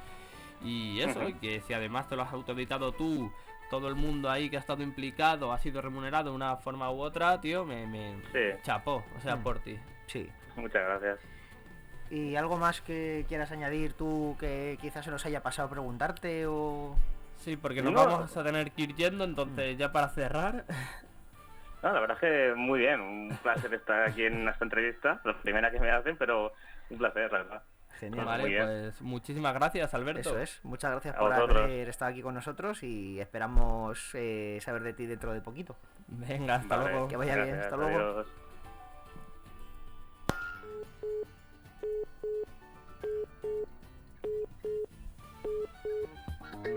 Y eso, y que si además te lo has autoeditado tú, todo el mundo ahí que ha estado implicado ha sido remunerado de una forma u otra, tío, me, me Sí. chapó, o sea, Mm. por ti. Sí. Muchas gracias ¿Y algo más que quieras añadir tú que quizás se nos haya pasado preguntarte o...? Sí, porque nos No. vamos a tener que ir yendo, entonces ya para cerrar, No, la verdad es que muy bien, un placer estar aquí en esta entrevista, la primera que me hacen, pero un placer, la verdad. Genial. Vale. bien. pues muchísimas gracias, Alberto. Eso es. Muchas gracias A por vosotros. haber estado aquí con nosotros y esperamos eh, saber de ti dentro de poquito. Venga, hasta Vale, luego. Que vaya bien, hasta luego. adiós.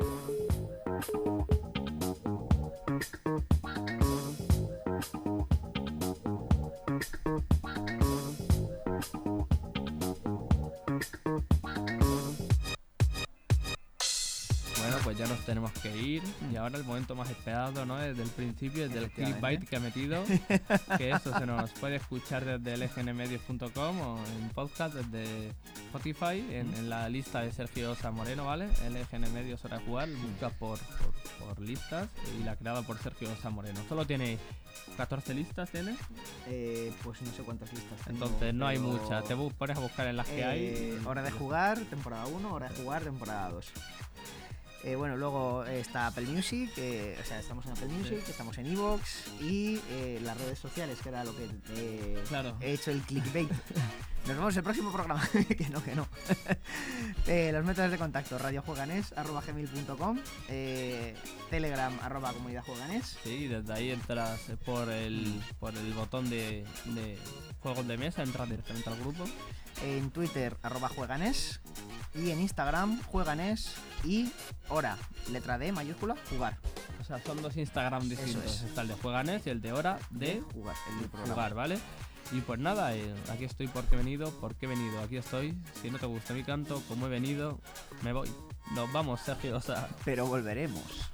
thank you pues ya nos tenemos que ir. Y ahora el momento más esperado, ¿no? Desde el principio, desde el clickbait que he metido. que eso se nos puede escuchar desde lgnmedios.com o en podcast desde Spotify, en, la lista de Sergio Moreno, ¿vale? LGN Medios Hora de Jugar, busca por, por, listas y la creada por Sergio Moreno. Solo tiene 14 listas, ¿tiene? Eh, pues no sé cuántas listas. Entonces no hay muchas. Te pones a buscar en las que hay. Eh, hora de jugar, temporada 1, hora de jugar, temporada 2. Eh, bueno, luego está Apple Music, o sea, estamos en Apple Music, estamos en Evox y eh, las redes sociales, que era lo que he hecho el clickbait. Nos vemos en el próximo programa. que no, que no. los métodos de contacto: radiojueganes, arroba gmail.com, telegram, arroba comunidad jueganes. Sí, desde ahí entras por el, por el botón de, de juegos de mesa, entras directamente al grupo. En Twitter, arroba jueganes. Y en Instagram, jueganes y hora, letra D mayúscula, jugar. O sea, son dos Instagram distintos. Está el de jueganes y el de hora de, jugar, el de jugar, ¿vale? Y pues nada, eh, aquí estoy porque he venido, porque he venido, aquí estoy. Si no te gusta mi canto, como he venido, me voy. Nos vamos, Sergio, o sea. Pero volveremos.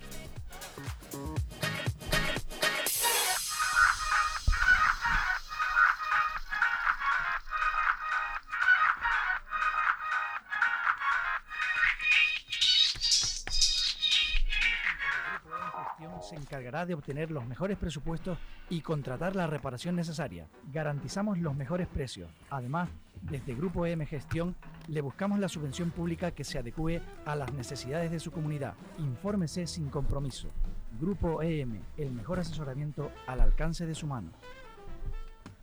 Se encargará de obtener los mejores presupuestos y contratar la reparación necesaria. Garantizamos los mejores precios. Además, desde Grupo EM Gestión le buscamos la subvención pública que se adecue a las necesidades de su comunidad. Infórmese sin compromiso. Grupo EM, el mejor asesoramiento al alcance de su mano.